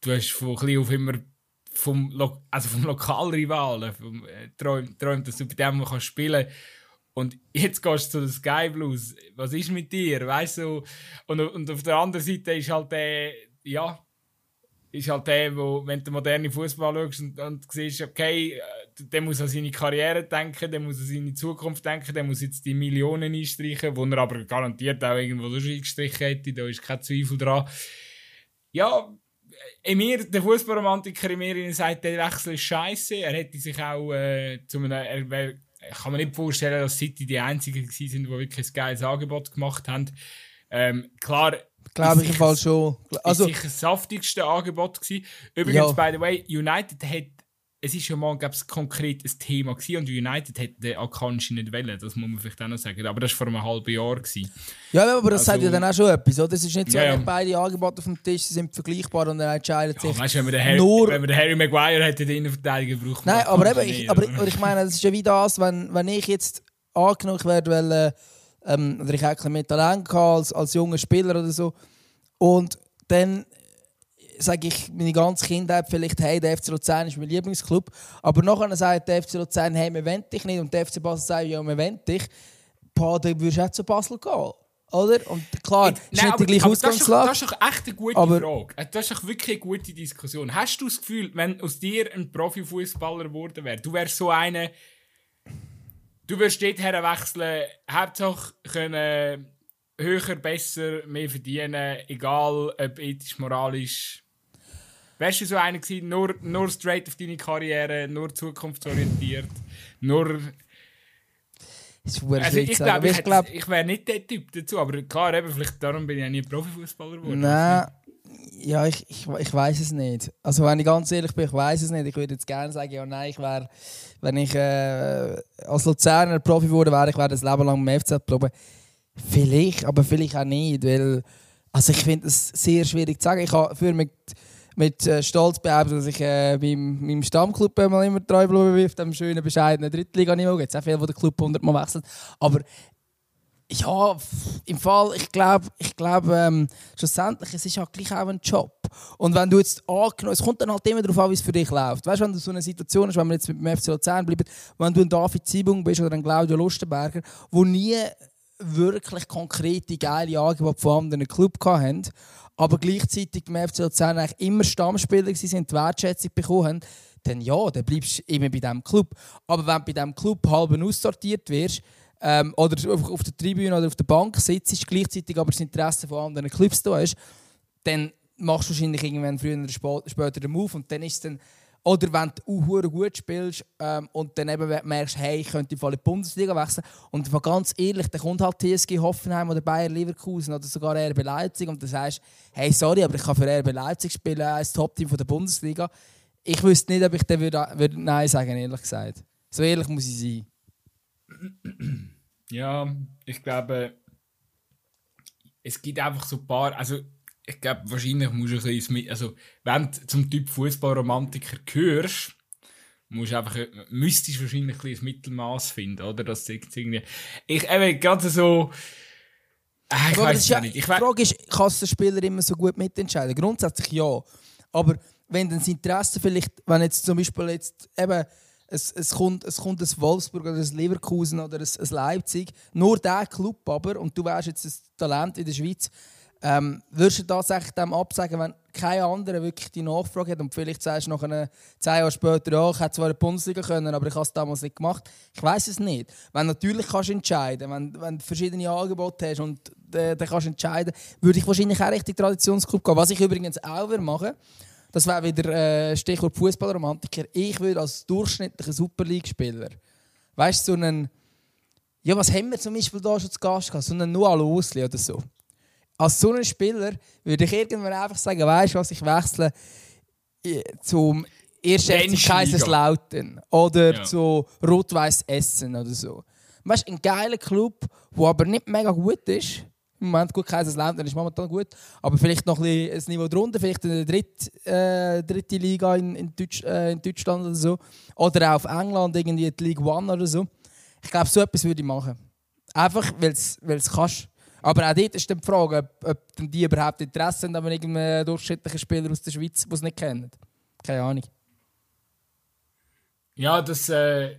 du hast von klein auf immer vom, Lo also vom Lokalrivalen äh, träumt, träumt, dass du bei dem kannst spielen und jetzt gehst du zu den Sky Blues. Was ist mit dir? Weißt du? Und, und auf der anderen Seite ist halt der, ja, ist halt der, wo, wenn du modernen Fußball schaust und, und siehst, okay, der muss an seine Karriere denken, der muss an seine Zukunft denken, der muss jetzt die Millionen einstreichen, wo er aber garantiert auch irgendwo durch eingestrichen hätte, da ist kein Zweifel dran. Ja, in mir, der Fußballromantiker in mir sagt, der Wechsel ist scheiße. Er hätte sich auch äh, zu einem, er wär, ich kann mir nicht vorstellen, dass City die einzigen sind, die wirklich ein geiles Angebot gemacht haben. Ähm, klar, Glaube ich im Fall schon. Also, ist sicher das saftigste Angebot gewesen. Übrigens, ja. by the way, United hat, es ist ja mal, glaube konkret ein Thema gewesen und United hätte den Akanji nicht wollen, das muss man vielleicht auch noch sagen. Aber das war vor einem halben Jahr. Gewesen. Ja, aber das also, sagt ja dann auch schon etwas, oder? Es ist nicht so, ja, ja. beide Angebote auf dem Tisch sind vergleichbar und er entscheidet sich ja, weißt, wenn man den Harry, nur... Wenn man den Harry Maguire hätte, den Innenverteidiger braucht Nein, aber eben, ich, aber, aber ich meine, das ist ja wie das, wenn, wenn ich jetzt angenommen werde, weil... Äh, ähm, oder ich hätte mehr Talent als, als junger Spieler oder so. Und dann sage ich meine ganze Kindheit vielleicht, hey, der FC Luzern ist mein Lieblingsclub. Aber nachher sagt der FC Luzern, hey, wir wollen dich nicht. Und der FC Basel sagt, ja, wir wollen dich. boah, dann würdest du auch zu Basel gehen. Oder? Und klar, es ist Nein, nicht die gleiche aber das, ist doch, Ausgangslage. das ist doch echt eine gute Aber- Frage. Äh, Das ist doch wirklich eine gute Diskussion. Hast du das Gefühl, wenn aus dir ein Profifußballer geworden wäre, du wärst so eine, du würdest dort wechseln, Hauptsache können höher, besser, mehr verdienen, egal ob ethisch, moralisch. Wärst du so einer gewesen, nur, nur straight auf deine Karriere, nur zukunftsorientiert, nur Das ist also ich glaube, ich, ich glaube, ich wäre nicht der Typ dazu, aber klar, eben, vielleicht darum bin ich ja nie Profifußballer geworden. Nein, ja, ich, ich, ich weiß es nicht. Also wenn ich ganz ehrlich bin, ich weiß es nicht. Ich würde jetzt gerne sagen, ja nein, ich wäre, wenn ich äh, als Luzerner Profi wurde, wäre ich wäre das Leben lang im FZ geblieben. Vielleicht, aber vielleicht auch nicht, weil also ich finde es sehr schwierig zu sagen. Ich habe für mit mit äh, Stolz behaupten, dass ich äh, beim, meinem Stammclub immer treu bleiben bin, auf dem schönen, bescheidenen Drittliganiveau. Gibt auch viele, die den Club 100 Mal wechseln. Aber ja, im Fall, ich glaube, ich glaub, ähm, schlussendlich, es ist halt gleich auch ein Job. Und wenn du jetzt angenommen, es kommt dann halt immer darauf an, wie es für dich läuft. Weißt du, wenn du so eine Situation hast, wenn wir jetzt mit dem FC Luzern bleiben, wenn du ein David Ziebung bist oder ein Claudio Lustenberger, wo nie wirklich konkrete, geile Angebote von anderen Club hatten, aber gleichzeitig beim FC Luzern eigentlich immer Stammspieler sind die Wertschätzung bekommen haben, dann ja, dann bleibst du immer bei diesem Club. Aber wenn du bei diesem Club halb aussortiert wirst, ähm, oder auf, der Tribüne oder auf der Bank sitzt, gleichzeitig aber das Interesse von anderen Clubs da ist, dann machst du wahrscheinlich irgendwann früher oder spä- später den Move und dann ist es dann oder wenn du uh, gut spielst ähm, und dann eben merkst, hey, ich könnte in die Bundesliga wechseln und ganz ehrlich, dann kommt halt TSG Hoffenheim oder Bayer Leverkusen oder sogar RB Leipzig und dann sagst hey, sorry, aber ich kann für RB Leipzig spielen, als Top-Team der Bundesliga. Ich wüsste nicht, ob ich dann würde, würde Nein sagen, ehrlich gesagt. So ehrlich muss ich sein. Ja, ich glaube, es gibt einfach so ein paar, also ich glaube, wahrscheinlich musst du ein bisschen, mit- also wenn du zum Typ Fußballromantiker gehörst, musst einfach, müsstest du wahrscheinlich ein bisschen ein Mittelmaß finden, oder? Jetzt irgendwie, ich eben gerade so, ah, ich weiß das es ja, nicht. Ich die Frage ist, kann der Spieler immer so gut mitentscheiden? Grundsätzlich ja. Aber wenn dann das Interesse vielleicht, wenn jetzt zum Beispiel jetzt eben es, es, kommt, es kommt ein Wolfsburg oder ein Leverkusen oder ein, ein Leipzig, nur der Club aber, und du wärst jetzt ein Talent in der Schweiz, ähm, würdest du tatsächlich dem absagen, wenn kein anderer wirklich die Nachfrage hat und vielleicht sagst du nach einer zehn Jahren später, ja, ich hätte zwar in die Bundesliga können, aber ich habe es damals nicht gemacht. Ich weiß es nicht. Wenn natürlich kannst du entscheiden, wenn, wenn du verschiedene Angebote hast und äh, dann kannst du entscheiden, würde ich wahrscheinlich auch richtig Traditionsclub gehen. Was ich übrigens auch würde machen das wäre wieder äh, Stichwort Fußballromantiker. Ich würde als durchschnittlicher Super League-Spieler, weißt du, so einen, ja, was haben wir zum Beispiel da schon zu Gast gehabt? So einen Noah Losli oder so. Als so einen Spieler würde ich irgendwann einfach sagen, weißt du was, ich wechsle äh, zum ersten Kaiserslautern oder Ja. zu Rot-Weiß Essen oder so. Weißt du, ein geiler Club, der aber nicht mega gut ist. Im Moment gut, Kaiserslautern ist momentan gut, aber vielleicht noch ein, bisschen ein Niveau drunter, vielleicht in der dritt, äh, dritte Liga in, in, Deutsch, äh, in Deutschland oder so. Oder auch auf England, irgendwie die League One oder so. Ich glaube, so etwas würde ich machen. Einfach, weil es kannst. Aber auch dort ist dann die Frage, ob, ob die überhaupt Interesse haben an irgendeinem durchschnittlichen Spieler aus der Schweiz, der es nicht kennt. Keine Ahnung. ja, das, äh,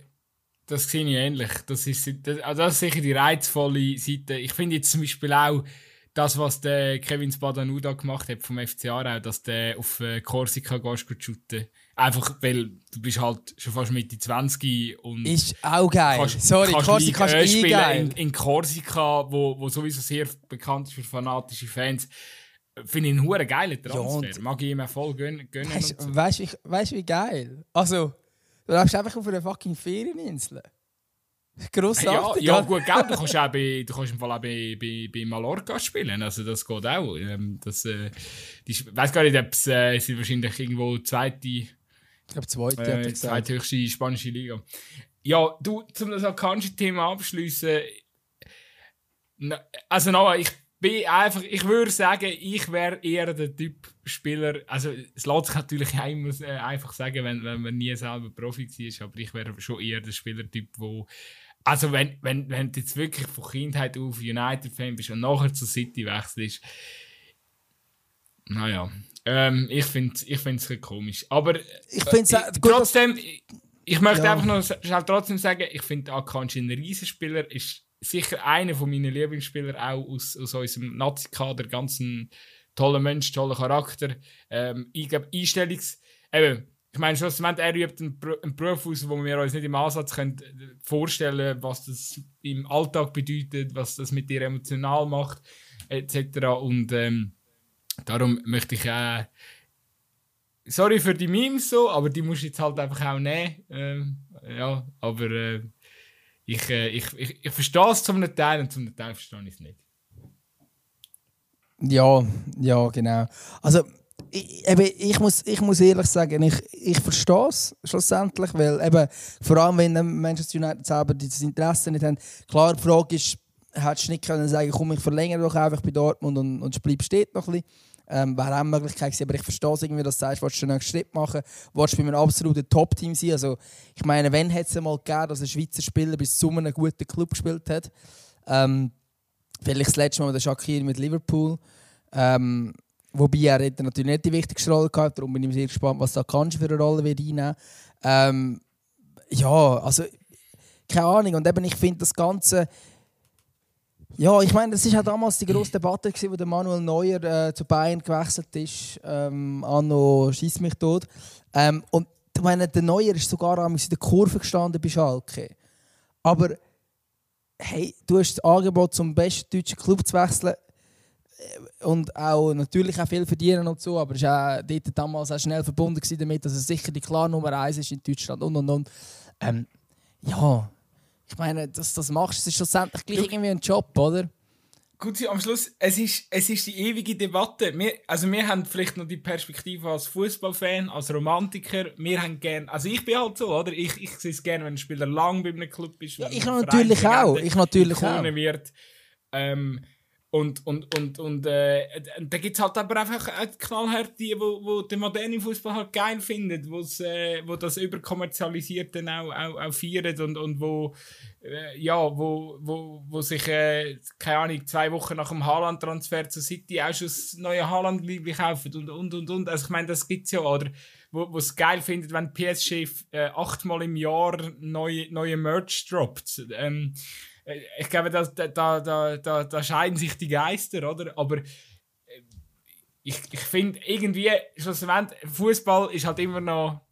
das sehe ich ähnlich. Das ist, das, also das ist sicher die reizvolle Seite. Ich finde jetzt zum Beispiel auch, das, was der Kevin Spadanuda gemacht hat vom FC Aarau, dass der auf äh, Korsika gehst, shooten. Einfach, weil du bist halt schon fast Mitte 20 und Ist auch geil. Sorry, Korsika ist eh spielen geil. In, in Korsika, wo, wo sowieso sehr bekannt ist für fanatische Fans. Finde ich einen hure geilen Transfer. und- Mag ich ihm voll gönnen. gönnen. Weißt du, wie, weißt, wie geil? Also, du lebst einfach auf einer fucking Ferieninsel. Ja, Grossartig. ja, gut, gell, du kannst auch bei, du kannst im Fall auch bei, bei, bei Mallorca spielen, also das geht auch. Ähm, das, äh, die, ich weiß gar nicht, ob es äh, sind wahrscheinlich irgendwo zweite, Ich glaube, zweite, hat er äh, gesagt. zweithöchste spanische Liga. Ja, du, zum das Akanji-Thema abschließen. na, Also Noah, ich bin einfach, ich würde sagen, ich wäre eher der Typ Spieler, also es lässt sich natürlich auch immer äh, einfach sagen, wenn, wenn man nie selber Profi war, aber ich wäre schon eher der Spielertyp, wo also wenn, wenn, wenn du jetzt wirklich von Kindheit auf United-Fan bist und nachher zu City wechselst, naja, ähm, ich finde es ich find's komisch. Aber Ich find's äh, gut, trotzdem, ich, ich möchte Ja. einfach noch schnell trotzdem sagen, ich finde Akanji ein Riesenspieler, ist sicher einer von meinen Lieblingsspieler auch aus, aus unserem Nazi-Kader, ganz ein toller Mensch, toller Charakter. Ähm, ich glaube, Einstellungs... Eben, ich meine, schlussendlich, er übt einen, einen Beruf aus, wo wir uns nicht im Ansatz können äh, vorstellen können, was das im Alltag bedeutet, was das mit dir emotional macht, etc. Und ähm, darum möchte ich auch. Äh, sorry für die Memes so, aber die musst du jetzt halt einfach auch nehmen. Ähm, ja, aber äh, ich, äh, ich, ich, ich verstehe es zum Teil und zum Teil verstehe ich es nicht. Ja, ja, genau. Also ich, eben, ich, muss, ich muss ehrlich sagen, ich, ich verstehe es schlussendlich, weil eben, vor allem wenn Manchester United selber das Interesse nicht haben, klar, die Frage ist, hättest du nicht können sagen, komm, ich verlängere doch einfach bei Dortmund und, und bleib steht noch ein bisschen. Ähm, wäre auch eine Möglichkeit gewesen, aber ich verstehe es irgendwie, dass du sagst, willst du den nächsten Schritt machen, willst du bei einem absoluten Top-Team sein. Also, ich meine, wenn hätte es mal gegeben, dass ein Schweizer Spieler bis zu einem guten Club gespielt hat. Ähm, vielleicht das letzte Mal mit Shakir mit Liverpool. Ähm, Wobei er hat natürlich nicht die wichtigste Rolle gehabt, darum bin ich sehr gespannt, was da kannst für eine Rolle wird einnehmen. Ähm, ja, also keine Ahnung. Und eben, ich finde das Ganze. Ja, ich meine, das ist ja damals die grosse Debatte, gewesen, wo der Manuel Neuer äh, zu Bayern gewechselt ist. Ähm, Anno schießt mich tot. Ähm, und ich meine, der Neuer ist sogar in der Kurve gestanden bei Schalke. Aber hey, du hast das Angebot, zum besten deutschen Club zu wechseln und auch natürlich auch viel verdienen und so, aber es war dort damals auch schnell verbunden damit, dass es sicher die klare Nummer 1 ist in Deutschland und und und. Ähm, ja, ich meine, dass du das machst, es ist schlussendlich gleich irgendwie ein Job, oder? Gut, am Schluss, es ist, es ist die ewige Debatte. Wir, also wir haben vielleicht noch die Perspektive als Fußballfan, als Romantiker. Wir haben gern, also ich bin halt so, oder? Ich, ich sehe es gerne, wenn ein Spieler lang bei einem Club ist. Ja, ich natürlich auch. Ich natürlich auch. Wird. Ähm, und, und, und, und äh, da gibt es halt aber einfach knallhart die, wo, wo den modernen Fußball halt geil findet, äh, wo das überkommerzialisierte auch, auch, auch feiert und, und wo, äh, ja, wo, wo, wo sich, äh, keine Ahnung, zwei Wochen nach dem Haaland-Transfer zur City auch schon das neue haaland kaufen und, und, und, und. Also ich meine, das gibt es ja, oder? Wo es geil findet, wenn PSG äh, achtmal im Jahr neue, neue Merch droppt. Ähm, äh, ich glaube, da, da, da, da, da scheiden sich die Geister, oder? Aber äh, ich, ich finde irgendwie, schlussendlich, Fußball ist halt immer noch.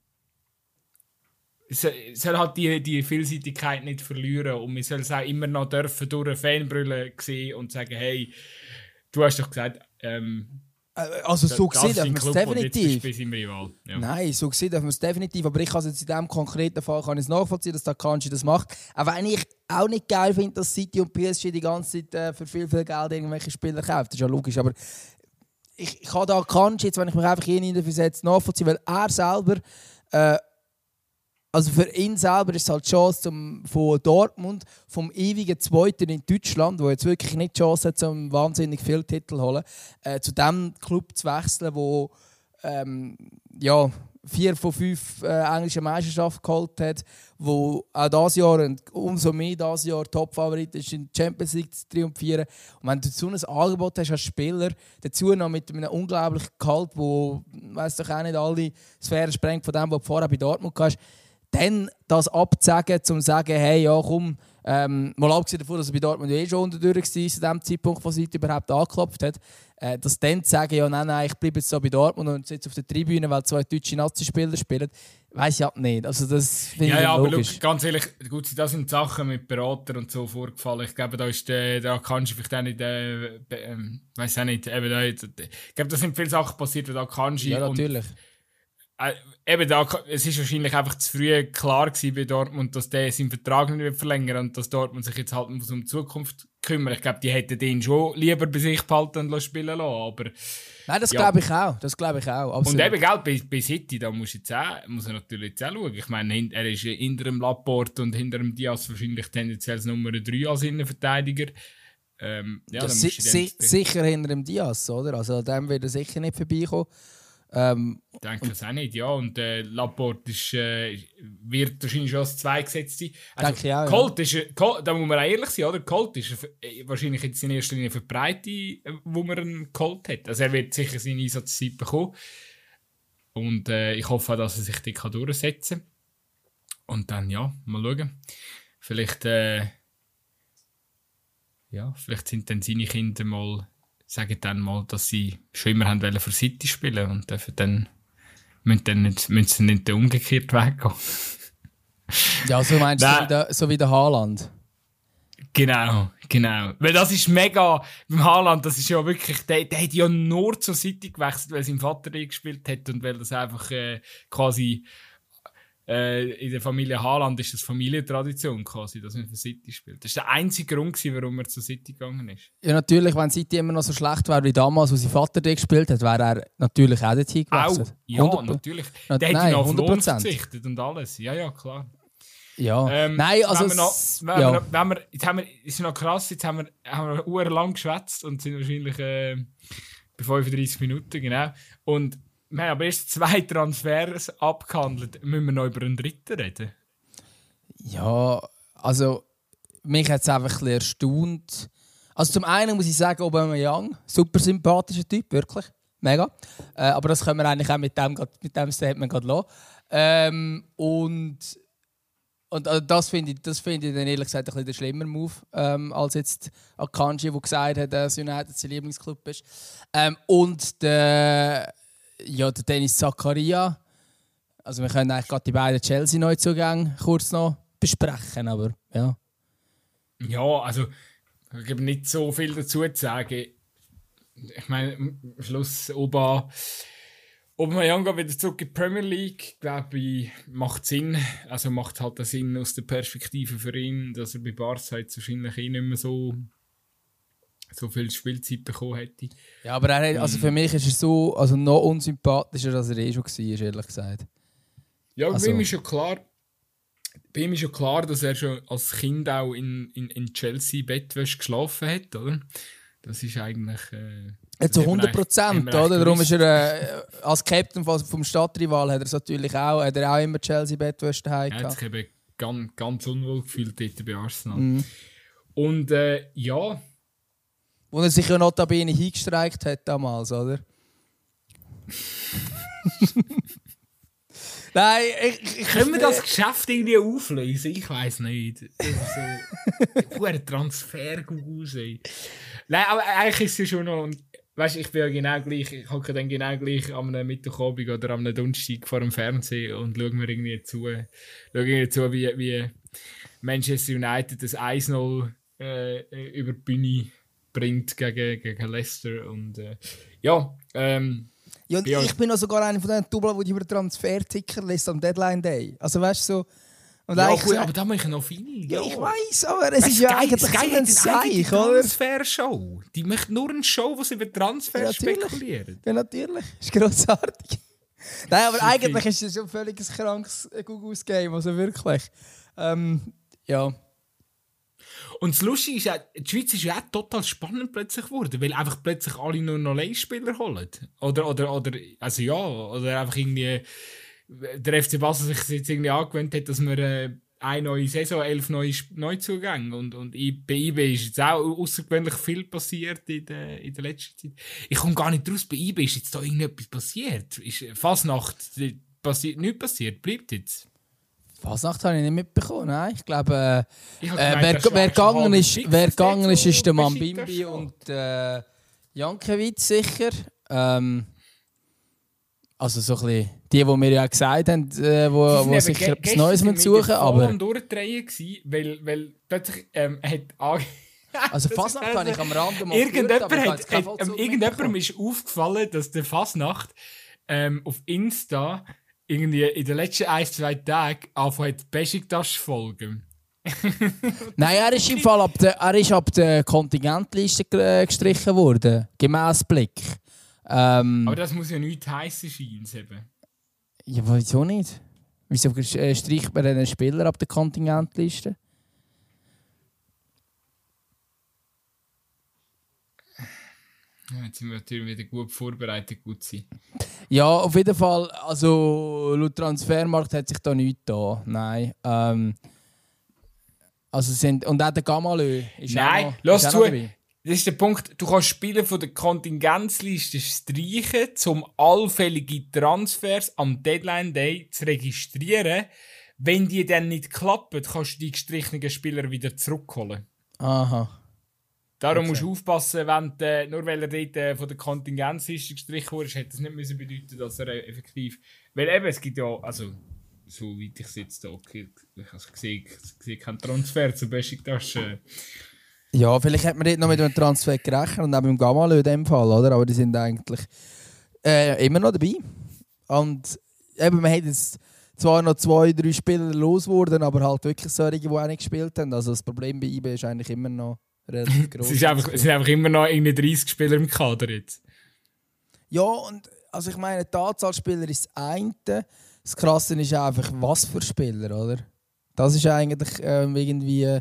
Soll halt die, die Vielseitigkeit nicht verlieren und man soll es auch immer noch dürfen durch eine Fanbrille sehen und sagen, hey, du hast doch gesagt, ähm, äh, also so gesehen dürfen wir es definitiv. Ja. Nein, so gesehen dürfen wir es definitiv. Aber ich kann jetzt in diesem konkreten Fall kann ich es nachvollziehen, dass der Kanji das macht. Auch wenn ich auch nicht geil finde, dass City und PSG die ganze Zeit äh, für viel, viel Geld irgendwelche Spieler kaufen. Das ist ja logisch. Aber ich, ich kann da Kanji, jetzt, wenn ich mich einfach hineinversetze, nachvollziehen, weil er selber äh, also für ihn selber ist es halt die Chance zum, von Dortmund, vom ewigen Zweiten in Deutschland, wo jetzt wirklich nicht die Chance hat, um wahnsinnig viele Titel zu holen, äh, zu dem Club zu wechseln, wo ähm, ja, vier von fünf äh, englische Meisterschaften geholt hat, wo auch dieses Jahr und umso mehr dieses Jahr Top-Favorit ist, in der Champions League zu triumphieren. Und wenn du so ein Angebot hast als Spieler, dazu noch mit einem unglaublichen Gehalt, wo, weiß doch auch nicht, alle Sphären sprengt von dem, was du vorher bei Dortmund hast, dann das abzusagen, um zu sagen, hey, ja, komm, ähm, mal abgesehen davon, dass er bei Dortmund eh schon unter war, zu dem Zeitpunkt, wo sie überhaupt angeklopft hat, äh, dass dann zu sagen, ja, nein, nein, ich bleibe jetzt so bei Dortmund und sitze auf der Tribüne, weil zwei deutsche Nazi-Spieler spielen, weiß ich halt nicht. Also das finde ja, ich ja, logisch. aber ganz ehrlich, gut, das sind Sachen mit Beratern und so vorgefallen. Ich glaube, da ist der, da kannst du vielleicht auch nicht, äh, äh, weiß auch nicht, eben da, ich glaube, da sind viele Sachen passiert, da kannst du. Ja, natürlich. Und, eben da, es ist wahrscheinlich einfach zu früh klar gewesen bei Dortmund, dass der seinen Vertrag nicht wird verlängern und dass Dortmund sich jetzt halt muss um die Zukunft kümmern. Ich glaube, die hätten den schon lieber bei sich behalten und spielen lassen, aber... Nein, das ja. glaube ich auch. Das glaube ich auch. Absolut. Und eben, gell, bei, bei City, da muss, jetzt auch, muss er natürlich jetzt auch schauen. Ich meine, er ist hinter dem Laporte und hinter dem Diaz wahrscheinlich tendenziell als Nummer 3 als Innenverteidiger. Ähm, ja, si si sicher hinter dem Diaz, oder? Also dem wird er sicher nicht vorbeikommen. Ähm, ich denke es auch nicht, ja. Und äh, Laporte ist, äh, wird wahrscheinlich schon als zwei gesetzt sein. Also, denke auch, Colt ja. ist, Colt, da muss man auch ehrlich sein, oder? Colt ist äh, wahrscheinlich jetzt in erster Linie für die Breite, äh, wo man einen Colt hat. Also er wird sicher seine Einsatzzeit bekommen. Und äh, ich hoffe auch, dass er sich die kann durchsetzen kann. Und dann, ja, mal schauen. Vielleicht, äh, ja, vielleicht sind dann seine Kinder mal, sagen dann mal, dass sie schon immer haben wollen für City spielen und dürfen dann, müssen dann nicht, müssen sie nicht den umgekehrten Weg gehen. (laughs) Ja, so meinst du, so wie der, so wie der Haaland. Genau, genau. Weil das ist mega, beim Haaland, das ist ja wirklich, der, der hat ja nur zur Seite gewechselt, weil sein Vater gespielt hat und weil das einfach äh, quasi äh, in der Familie Haaland ist das Familientradition quasi, dass man für City spielt. Das war der einzige Grund, gewesen, warum er zur City gegangen ist. Ja, natürlich, wenn City immer noch so schlecht wäre wie damals, wo sein Vater dort gespielt hat, wäre er natürlich auch dorthin gewechselt. Auch, ja, 100, natürlich. Der nein, hat ja auf Lohn verzichtet und alles. Ja, ja, klar. Ja, ähm, nein, also... Wenn wir noch, wenn ja. wir, noch, wenn wir, jetzt haben wir, ist noch krass, jetzt haben wir, haben wir uhrlang geschwätzt und sind wahrscheinlich äh, bei 35 Minuten, genau. Und wir haben erst zwei Transfers abgehandelt. Müssen wir noch über einen dritten reden? Ja, also mich hat es einfach ein erstaunt. Also zum einen muss ich sagen, Aubameyang, super sympathischer Typ, wirklich, mega. Äh, aber das können wir eigentlich auch mit dem, mit dem Statement gerade. Ähm, und und also das finde ich, find ich dann ehrlich gesagt ein bisschen der schlimmer Move, ähm, als jetzt Akanji, der gesagt hat, dass United sein Lieblingsclub ist. Ähm, und der, ja, der Dennis Zakaria. Also wir können eigentlich gerade die beiden Chelsea-Neuzugänge kurz noch besprechen, aber ja. Ja, also ich habe nicht so viel dazu zu sagen. Ich meine, am Schluss Oba Aubameyang wieder zurück in die Premier League, glaube ich, macht Sinn. Also macht halt Sinn aus der Perspektive für ihn, dass er bei Barca jetzt wahrscheinlich eh nicht mehr so, so viel Spielzeit bekommen hätte. Ja, aber er hat, also für mich ist er so also noch unsympathischer, als er eh schon war, ehrlich gesagt. Ja, Also- bei ihm ist schon klar, bei ihm ist schon klar, dass er schon als Kind auch in, in, in Chelsea Bettwäsche geschlafen hat, oder? Das ist eigentlich... Äh, Ja, zu das hat man 100 echt- Prozent, oder? Darum ist er äh, als Captain vom Stadtrival hat er natürlich auch, hat er auch immer Chelsea Bettwäsche daheim Er hat gehabt. sich eben ganz, ganz unwohl gefühlt dort bei Arsenal. Mhm. Und äh, ja, Wo er sich ja notabene hingestreikt hat damals, oder? (laughs) Nein, ich, ich können wir das Geschäft irgendwie auflösen? Ich weiß nicht. So... Hoher (laughs) Transfer ey. Nein, aber eigentlich ist es ja schon noch... Weißt du, ich bin ja genau gleich, ich hocke dann genau gleich am Mittwochabend oder am Donnerstag vor dem Fernsehen und schaue mir irgendwie zu, schaue irgendwie zu wie, wie Manchester United das 1-0 äh, über die Bühne bringt gegen, gegen Leicester und äh, ja, ähm, Ja, und ich bin auch sogar einer von den Double, die über Transferticker liest am Deadline Day. Also weißt du so. Und ja gut, aber da machen noch viele. ja, ich weiß, aber es Weißt ist ja Sky- eigentlich Sky ein Seich, oder? Transfershow. Die macht nur eine Show, wo sie über Transfer Ja, spekulieren. Ja, natürlich. Ist grossartig. (laughs) Nein, aber eigentlich ist es schon ein völlig ein krankes Google-Game. Also wirklich. Ähm, ja. Und das Lustige ist ja, die Schweiz ist ja auch total spannend plötzlich geworden, weil einfach plötzlich alle nur noch Leihspieler holen. Oder, oder, oder, also ja, oder einfach irgendwie der FC Basel sich jetzt irgendwie angewöhnt hat, dass man äh, eine neue Saison, elf neue Neuzugänge und, und bei IB ist jetzt auch außergewöhnlich viel passiert in der, in der letzten Zeit. Ich komme gar nicht raus, bei IB ist jetzt da irgendetwas passiert. Ist Fasnacht äh, passiert, nichts passiert, bleibt jetzt. Fasnacht habe ich nicht mitbekommen. Nein, ich glaube, Ich hab äh, gemeint, wer, gegangen ist, wer gegangen ist, ist der Mambimbi steht. und äh, Jankiewicz sicher. Ähm, also so ein bisschen die, die mir ja gesagt haben, äh, wo, wo sicher etwas Neues wir suchen aber am Durchdrehen gewesen, weil, weil plötzlich ähm, hat Also Fasnacht habe ich am Rand mal Irgendjemand gehört, ich hat, hat, irgendjemandem ist aufgefallen, dass der Fasnacht ähm, auf Insta irgendwie in den letzten ein, zwei Tagen angefangen hat, Besiktas zu folgen. (laughs) Nein, er ist im Fall ab der, er ist ab der Kontingentliste ge- gestrichen worden, gemäß Blick. Ähm, Aber das muss ja nichts heissen scheinen, eben. ja, wieso nicht? Wieso äh, streicht man einen Spieler ab der Kontingentliste? Ja, Jetzt sind wir natürlich wieder gut vorbereitet, gut sein. Ja, auf jeden Fall, also laut Transfermarkt hat sich da nichts da. Nein. Ähm, also sind, und auch der Gamalö ist Nein, auch noch, lass zu. Das ist der Punkt, du kannst Spieler von der Kontingenzliste streichen, um allfällige Transfers am Deadline Day zu registrieren. Wenn die dann nicht klappen, kannst du die gestrichenen Spieler wieder zurückholen. Aha. Darum musst du aufpassen, wenn du, nur weil er dort äh, von der Kontingenzliste gestrichen wurde, hätte das nicht müssen bedeuten, dass er äh, effektiv. Weil eben, es gibt ja, also, so weit ich es jetzt also, ich sehe, ich sehe keinen Transfer zur Besiktas. Äh. Ja, vielleicht hat man dort noch mit einem Transfer gerechnet und auch mit dem Gamalö in dem Fall, oder? Aber die sind eigentlich äh, immer noch dabei. Und eben, man hat jetzt zwar noch zwei, drei Spieler losgeworden, aber halt wirklich solche, die auch nicht gespielt haben. Also das Problem bei IB ist eigentlich immer noch relativ groß. (laughs) es, einfach, es sind einfach immer noch irgendwie 30 Spieler im Kader jetzt. Ja, und also ich meine, die Anzahl Spieler ist das eine. Das Krasse ist einfach, was für Spieler, oder? Das ist eigentlich ähm, irgendwie äh,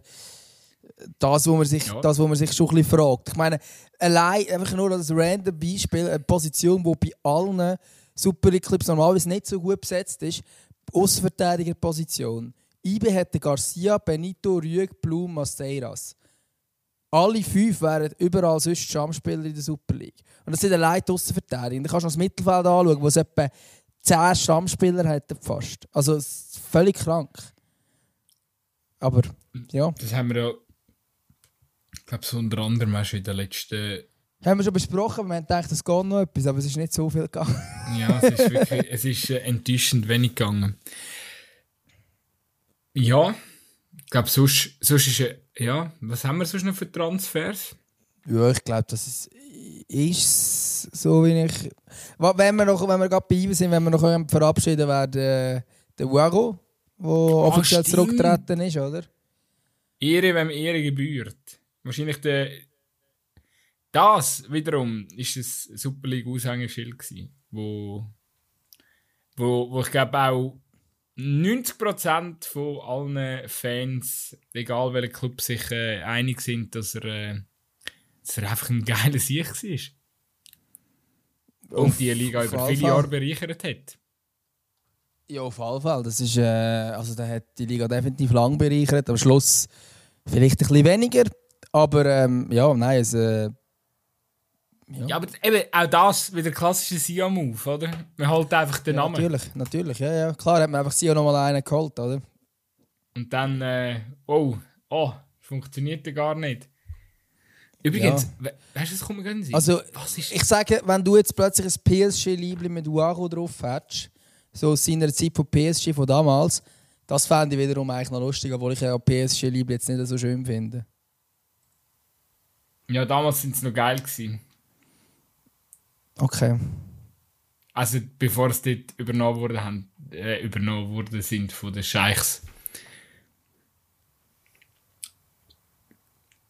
das, wo man sich, ja. das, wo man sich schon ein bisschen fragt. Ich meine, allein einfach nur als random Beispiel, eine Position, die bei allen Super Clubs normalerweise nicht so gut besetzt ist, Außenverteidigerposition. IB hätte Garcia, Benito, Rüeg, Blum, Masteiras. Alle fünf wären überall sonst Stammspieler in der Super League. Und das sind allein die Außenverteidiger. Dann kannst du das Mittelfeld anschauen, wo es etwa 10 Stammspieler hat fast. Also völlig krank. Aber ja. Das haben wir ja, ich glaube, so unter anderem auch schon in den letzten haben wir schon besprochen, wir haben gedacht, es geht noch etwas, aber es ist nicht so viel gegangen. (laughs) ja, es ist wirklich es ist, äh, enttäuschend wenig gegangen. Ja, ich glaube, sonst, sonst ist äh, ja, was haben wir sonst noch für Transfers? Ja, ich glaube, das ist, ist so, wie ich. Wenn wir, noch, wenn wir gerade bei ihm sind, wenn wir noch verabschieden werden, äh, der Uago, der oh, offiziell zurückgetreten ist, oder? Ehre, wenn Ehre gebührt. Wahrscheinlich der das wiederum ist ein Super League Aushängeschild wo, wo, wo ich glaube auch 90% von allen Fans, egal welcher Club, sich äh, einig sind, dass er, äh, dass er einfach ein geiler Sieg ist. Und die Liga über viele Jahre bereichert hat. Ja, auf jeden Fall. Das ist, äh, also der hat die Liga definitiv lang bereichert. Am Schluss vielleicht ein bisschen weniger. Aber ähm, ja, nein, es, äh, ja. ja, aber eben auch das wieder klassische Sia-Move, oder? Man holt einfach den ja, Namen. Natürlich, natürlich, ja, ja. Klar hat man einfach Sia nochmal einen geholt, oder? Und dann, äh, oh, oh, funktioniert ja gar nicht. Übrigens, ja. weißt du, was kommt mir sein? Also, ich sage, wenn du jetzt plötzlich ein PSG-Liebling mit Uaro drauf hättest, so aus seiner Zeit von PSG von damals, das fände ich wiederum eigentlich noch lustig, obwohl ich ja PSG-Liebling jetzt nicht so schön finde. Ja, damals sind sie noch geil gewesen. Okay. Also bevor es dort übernommen wurde, haben, äh, übernommen worden sind von den Scheichs.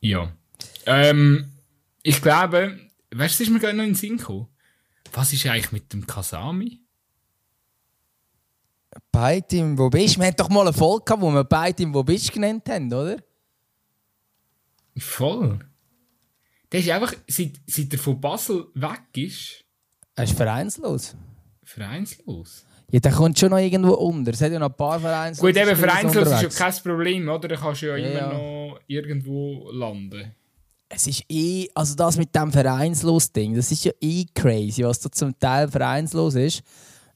Ja. Ähm, ich glaube, weißt du, ist mir gerade noch in den Sinn gekommen. Was ist eigentlich mit dem Kasami? Bei dem, wo bist? Wir hatten doch mal eine Folge gehabt, wo wir bei dem, wo bist genannt haben, oder? Voll. Der ist einfach, seit, seit er von Basel weg ist. Er ist vereinslos. Vereinslos? Ja, der kommt schon noch irgendwo unter. Es hat ja noch ein paar Vereinslose. Gut, eben vereinslos ist ja kein Problem, oder? Da kannst du ja, ja immer noch irgendwo landen. Es ist eh, also das mit dem Vereinslos-Ding, das ist ja eh crazy, was da zum Teil vereinslos ist.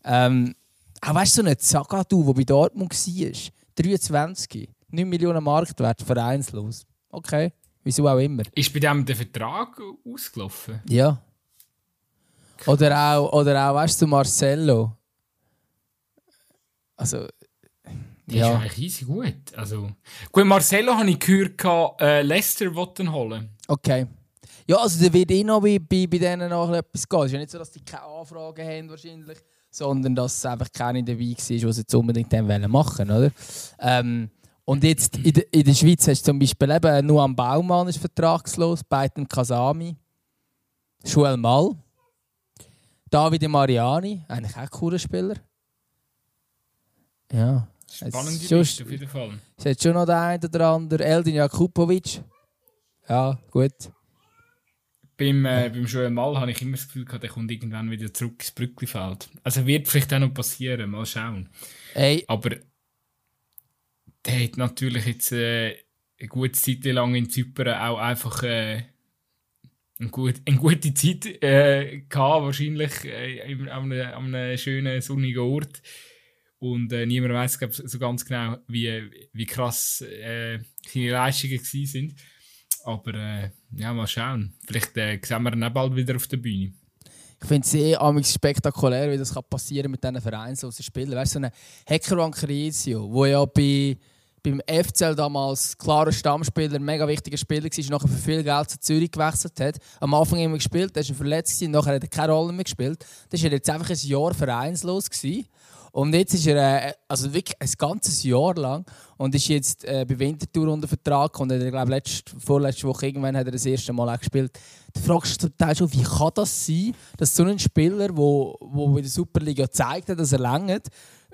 Ähm, auch weißt du, so eine Zagadou, der bei Dortmund war, 23, 9 Millionen Marktwert, vereinslos. Okay. Wieso auch immer. Ist bei dem der Vertrag ausgelaufen? Ja. Oder auch, oder auch weißt du, Marcello. Also. Der ja. ist eigentlich easy gut. Also, gut, Marcello habe ich gehört, äh, Leicester wollten holen. Okay. Ja, also da wird eh noch bei, bei, bei denen noch etwas gehen. Es ist ja nicht so, dass die keine Anfragen haben wahrscheinlich, sondern dass es einfach keine dabei war, die sie jetzt unbedingt machen wollen, oder? Ähm, und jetzt in, de, in der Schweiz hast du zum Beispiel eben nur am Baumann ist vertragslos, Beiten Kasami, Schuel Mal, Davide Mariani, eigentlich auch ein cooler Spieler. Ja. Spannende Liste auf jeden Fall. Es hat schon noch der eine oder andere, Eldin Jakupovic. Ja, gut. Beim, äh, beim Joel Mal habe ich immer das Gefühl gehabt, er kommt irgendwann wieder zurück ins Brücklifeld. Also wird vielleicht auch noch passieren, mal schauen. Ey. Aber der hat natürlich jetzt äh, eine gute Zeit lang in Zypern auch einfach äh, eine, gut, eine gute Zeit äh, gehabt, wahrscheinlich äh, an, einem, an einem schönen sonnigen Ort. Und äh, niemand weiß so ganz genau, wie, wie krass äh, seine Leistungen waren. Aber äh, ja, mal schauen. Vielleicht äh, sehen wir ihn auch bald wieder auf der Bühne. Ich finde es sehr spektakulär, wie das kann passieren mit diesen vereinslosen Spielern. Weißt du, so ein Heckerwan Criesio, der ja bei, beim FCL damals klarer Stammspieler, mega wichtiger Spieler war, nachher für viel Geld zu Zürich gewechselt hat. Am Anfang immer gespielt, er war verletzt, nachher hat er keine Rolle mehr gespielt. Das war jetzt einfach ein Jahr vereinslos. Gewesen. Und jetzt ist er, äh, also wirklich ein ganzes Jahr lang, und ist jetzt äh, bei Winterthur unter Vertrag. Und er, glaube letzte, vorletzte Woche irgendwann hat er das erste Mal auch gespielt. Du fragst dich zum Teil schon, wie kann das sein, dass so ein Spieler, wo, wo in der Superliga gezeigt hat, dass er längert,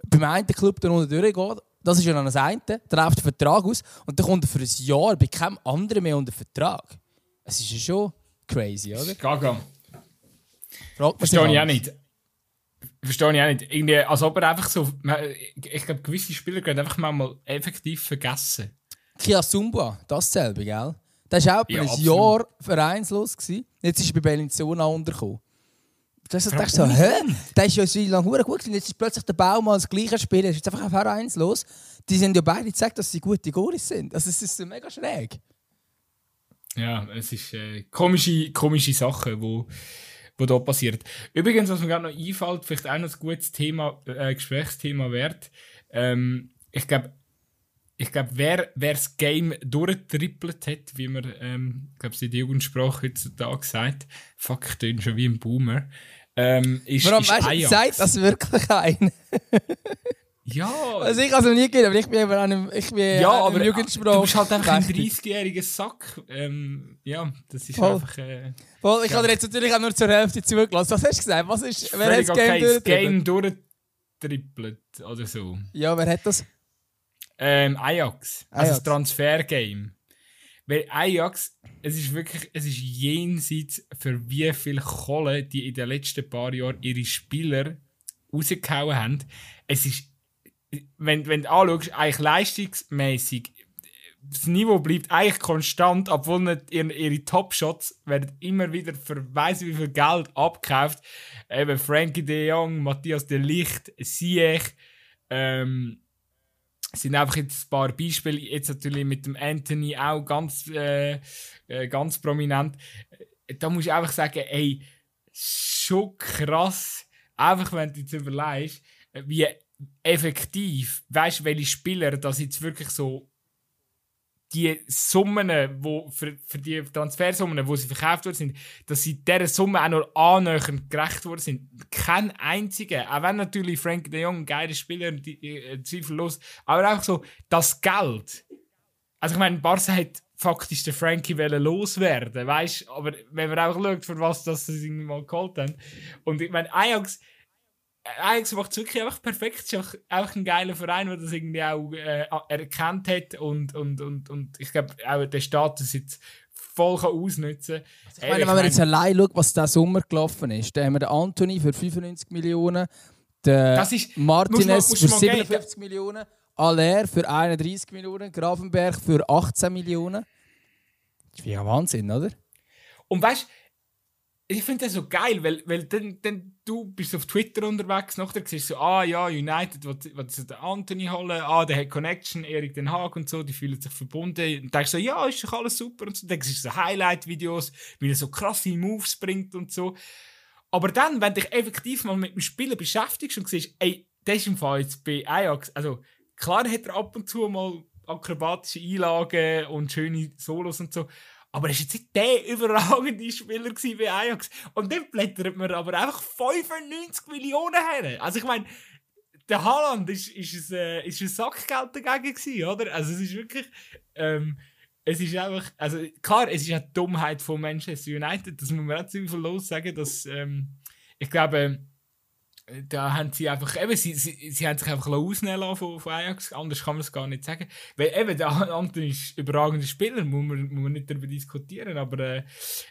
beim einen Club darunter durchgeht, das ist ja dann das eine, dann läuft der Vertrag aus und dann kommt er für ein Jahr bei keinem anderen mehr unter Vertrag. Es ist ja schon crazy, oder? Gaga. Verstehe ich auch nicht verstehe ich auch nicht. Irgendwie, als ob er einfach so. Ich glaube, gewisse Spieler können einfach mal effektiv vergessen. Kia Sumba, dasselbe, gell? Der war auch ja, ein absolut. Jahr vereinslos. Gewesen. Jetzt ist er bei Bellinzona untergekommen. Du hast gedacht, so, hä? Der ist ja so lange gut gewesen. Jetzt ist plötzlich der Baumann das gleiche Spieler. Er ist jetzt einfach vereinslos. Die sind ja beide gezeigt, dass sie gute Goalies sind. Also, es ist so mega schräg. Ja, es ist äh, komische, komische Sachen, die was da passiert. Übrigens, was mir gerade noch einfällt, vielleicht auch noch ein gutes Thema, äh, Gesprächsthema wert. Ähm, ich glaube, ich glaube, wer, wer das Game durchtrippelt hat, wie man, ähm, glaube in der Jugendsprache heutzutage sagt, fuck, ich bin schon wie ein Boomer, ähm, ist, Warum, ist weißt, Ajax. Sagt das wirklich ein? Ja. Also ich es nie gegeben, aber ich bin eben an einem, ich bin ja, aber äh, Jugendsprache. Du bist halt einfach ein 30-jähriger Sack. Ähm, ja, das ist Voll. einfach... Äh, Voll, ich habe dir jetzt natürlich auch nur zur Hälfte zugelassen. Was hast du gesagt? Was ist, wer hat das Game okay, das Game durchtrippelt oder so. Ja, wer hat das? Ähm, Ajax. Also Ajax. das Transfer-Game. Weil Ajax, es ist wirklich, es ist jenseits für wie viel Kohle die in den letzten paar Jahren ihre Spieler rausgehauen haben. Es ist wenn, wenn du anschaust, eigentlich leistungsmäßig, das Niveau bleibt eigentlich konstant, obwohl nicht ihre, ihre Top-Shots werden immer wieder für weiss wie viel Geld abgekauft. Eben Frankie de Jong, Matthias de Licht, Siech, ähm, sind einfach jetzt ein paar Beispiele. Jetzt natürlich mit dem Anthony auch ganz, äh, äh, ganz prominent. Da muss ich einfach sagen, ey, schon krass. Einfach wenn du jetzt überlegst, wie effektiv, weißt du, welche Spieler das jetzt wirklich so die Summen, wo für, für die Transfersummen, wo sie verkauft worden sind, dass sie dieser Summe auch nur annähernd gerecht worden sind. Kein einziger, auch wenn natürlich Frank de Jong ein geiler Spieler, die, äh, zweifellos, aber einfach so, das Geld. Also ich meine, Barca hat faktisch den Frankie loswerden, weißt aber wenn man auch schaut, für was das sie mal geholt haben. Und ich meine, Ajax, Ajax macht es wirklich einfach perfekt. Es ist auch ein geiler Verein, der das irgendwie auch äh, erkannt hat und, und, und, und ich glaube auch den Status jetzt voll kann ausnutzen kann. Also ich meine, wenn man jetzt allein schaut, was der Sommer gelaufen ist, dann haben wir den Anthony für 95 Millionen, den ist, Martinez muss man, muss für 57 gehen. Millionen, Aller für 31 Millionen, Grafenberg für 18 Millionen. Das ist wie ein Wahnsinn, oder? Und weißt du, ich finde das so geil, weil, weil dann, dann du bist auf Twitter unterwegs, nachher siehst du so, ah ja, United will, sie den Anthony holen, ah, der hat Connection, Erik Den Haag und so, die fühlen sich verbunden. Und denkst so, ja, ist doch alles super und so. Dann siehst du so Highlight-Videos, wie er so krasse Moves bringt und so. Aber dann, wenn dich effektiv mal mit dem Spielen beschäftigst und siehst, ey, das ist im Fall jetzt bei Ajax, also klar hat er ab und zu mal akrobatische Einlagen und schöne Solos und so, aber er war jetzt nicht der (laughs) überragende Spieler bei Ajax. Und dann blättert man aber einfach 95 Millionen her. Also ich meine, der Haaland ist, ist, ein, äh, ist ein Sackgeld dagegen gewesen, oder? Also es ist wirklich... Ähm, es ist einfach... Also klar, es ist eine Dummheit von Manchester United, das muss man auch zweifellos sagen, dass... Ähm, ich glaube da haben sie einfach, eben, sie, sie, sie haben sich einfach ausnehmen lassen von, von Ajax, anders kann man es gar nicht sagen. Weil eben, der Anton ist ein überragender Spieler, muss man, muss man nicht darüber diskutieren, aber äh,